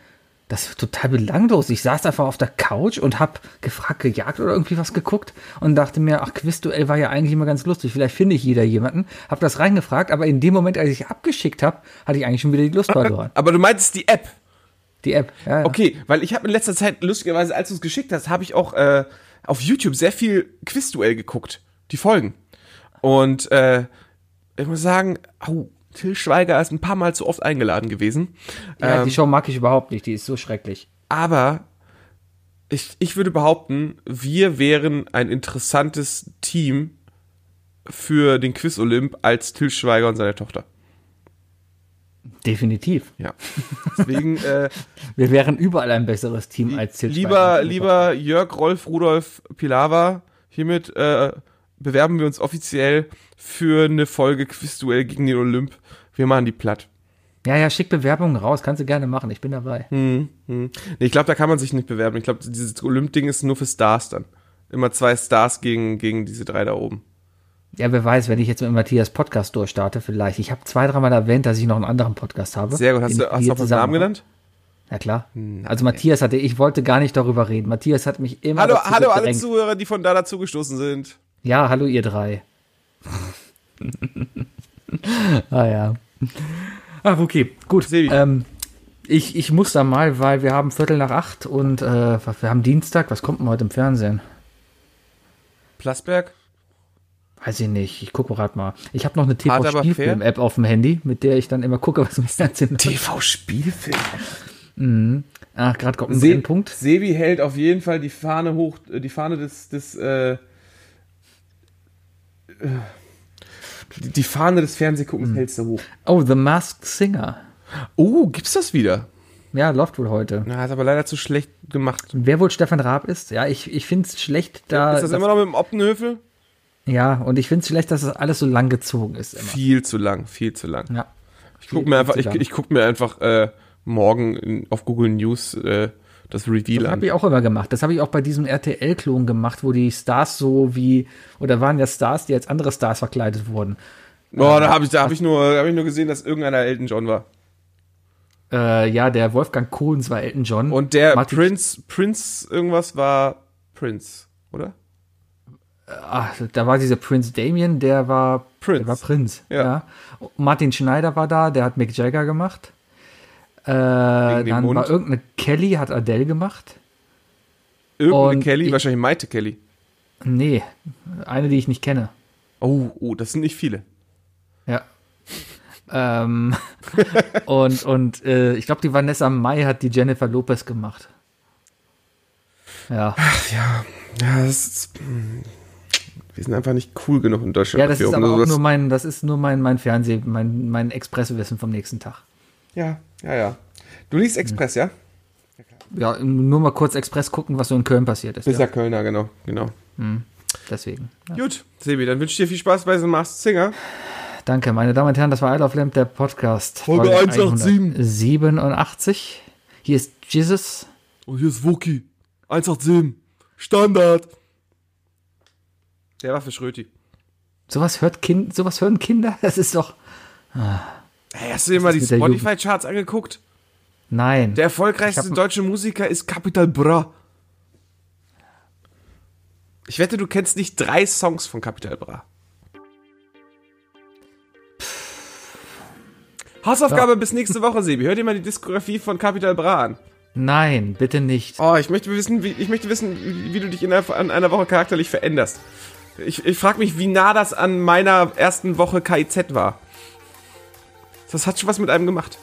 B: das ist total belanglos. Ich saß einfach auf der Couch und habe gefragt, gejagt oder irgendwie was geguckt und dachte mir, ach, Quizduell war ja eigentlich immer ganz lustig. Vielleicht finde ich jeder jemanden. Habe das reingefragt, aber in dem Moment, als ich abgeschickt habe, hatte ich eigentlich schon wieder die Lust verloren.
C: Aber du meintest die App.
B: Die App. Ja, ja.
C: Okay, weil ich habe in letzter Zeit, lustigerweise, als du es geschickt hast, habe ich auch äh, auf YouTube sehr viel Quizduell geguckt. Die Folgen. Und äh, ich muss sagen, au, Till Schweiger ist ein paar Mal zu oft eingeladen gewesen.
B: Ja,
C: Ähm,
B: die Show mag ich überhaupt nicht. Die ist so schrecklich.
C: aber ich, ich würde behaupten, wir wären ein interessantes Team für den Quiz Olymp als Till Schweiger und seine Tochter.
B: Definitiv.
C: Ja. Deswegen äh,
B: Wir wären überall ein besseres Team als Til
C: lieber,
B: Schweiger.
C: lieber Jörg, Rolf, Rudolf, Pilawa, hiermit äh, bewerben wir uns offiziell für eine Folge Quizduell gegen den Olymp. Wir machen die platt.
B: Ja, ja, schick Bewerbungen raus, kannst du gerne machen, ich bin dabei.
C: Nee, ich glaube, da kann man sich nicht bewerben. Ich glaube, dieses Olymp-Ding ist nur für Stars dann. Immer zwei Stars gegen, gegen diese drei da oben.
B: Ja, wer weiß, wenn ich jetzt mit Matthias Podcast durchstarte, vielleicht. Ich habe zwei, dreimal erwähnt, dass ich noch einen anderen Podcast habe.
C: Sehr gut. Hast
B: den
C: du, hast auch
B: zusammen
C: Namen genannt?
B: Ja, klar. Also Matthias hatte, ich wollte gar nicht darüber reden. Matthias hat mich immer
C: Hallo, hallo alle
B: gedrängt.
C: Zuhörer, die von da dazugestoßen sind.
B: Ja, hallo ihr drei. ah ja. Ach, okay, gut.
C: Sebi.
B: Ähm, ich, ich muss da mal, weil wir haben Viertel nach acht und äh, wir haben Dienstag. Was kommt denn heute im Fernsehen?
C: Plasberg?
B: Weiß ich nicht. Ich gucke gerade mal. Ich habe noch eine TV-Spielfilm-App auf dem Handy, mit der ich dann immer gucke, was im Fernsehen.
C: TV-Spielfilm.
B: Ach, gerade kommt ein
C: Se
B: Brennpunkt.
C: Sebi hält auf jeden Fall die Fahne hoch, äh, die Fahne des, des äh, die Fahne des Fernsehguckens hältst du hoch.
B: Oh, The Masked Singer.
C: Oh, gibt's das wieder?
B: Ja, läuft wohl heute.
C: Na, ist aber leider zu schlecht gemacht.
B: Wer wohl Stefan Raab ist? Ja, ich, ich finde es schlecht, da.
C: ist das immer noch mit dem Optenhöfel?
B: Ja, und ich finde es schlecht, dass das alles so lang gezogen ist. Immer.
C: Viel zu lang, viel zu lang.
B: Ja.
C: Ich guck mir einfach, ich, ich guck mir einfach äh, morgen in, auf Google News äh, das Reveal
B: Das
C: an.
B: habe ich auch immer gemacht. Das habe ich auch bei diesem RTL-Klon gemacht, wo die Stars so wie, oder waren ja Stars, die als andere Stars verkleidet wurden.
C: Oh, da habe ich, da habe ich nur, habe ich nur gesehen, dass irgendeiner Elton John war.
B: Äh, ja, der Wolfgang Kohlens war Elton John.
C: Und der
B: Martin-
C: Prince, Prince irgendwas war Prince, oder?
B: Ach, da war dieser Prince Damien, der war
C: Prince.
B: Der war Prinz.
C: Ja.
B: Ja. Martin Schneider war da, der hat Mick Jagger gemacht. Äh, dann
C: Mund.
B: war irgendeine Kelly, hat Adele gemacht.
C: Irgendeine
B: Und
C: Kelly,
B: ich-
C: wahrscheinlich Maite Kelly.
B: Nee, eine, die ich nicht kenne.
C: Oh, oh, das sind nicht viele.
B: Ja. ähm, und und äh, ich glaube, die Vanessa Mai hat die Jennifer Lopez gemacht. Ja.
C: Ja, das ist, hm, wir sind einfach nicht cool genug in Deutschland.
B: Ja, das ist aber auch nur mein, das ist nur mein, mein Fernseh, mein, mein Expresswissen vom nächsten Tag.
C: Ja, ja, ja. Du liest Express, ja?
B: Ja, nur mal kurz Express gucken, was so in Köln passiert ist.
C: Bist
B: Ja,
C: Kölner, genau, genau.
B: deswegen. Ja.
C: Gut, Sebi, dann wünsche ich dir viel Spaß bei The Masked Singer.
B: Danke, meine Damen und Herren, das war Isle of Lamp, der Podcast.
C: Folge 187.
B: 87. Hier ist Jesus.
C: Und hier ist Wookie. 187. Standard. Der war für Schröti.
B: Sowas hört kind, sowas hören Kinder? Das ist doch.
C: Hey, hast du dir mal die? Spotify-Charts angeguckt?
B: Nein.
C: Der erfolgreichste deutsche Musiker ist Capital Bra. Ich wette, du kennst nicht drei Songs von Capital Bra. Hausaufgabe bis nächste Woche, Sebi. Hör dir mal die Diskografie von Capital Bra an.
B: Nein, bitte nicht.
C: Oh, ich möchte wissen, wie, ich möchte wissen, wie, wie du dich innerhalb an einer Woche charakterlich veränderst. Ich, ich frage mich, wie nah das an meiner ersten Woche KIZ war. Das hat schon was mit einem gemacht.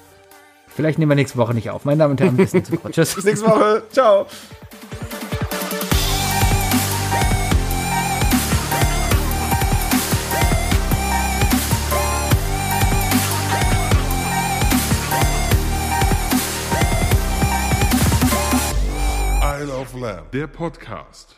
B: Vielleicht nehmen wir nächste Woche nicht auf. Meine Damen und Herren, bis nächste Woche. Tschüss.
C: Bis nächste Woche. Ciao.
A: Isle of Lamb. Der Podcast.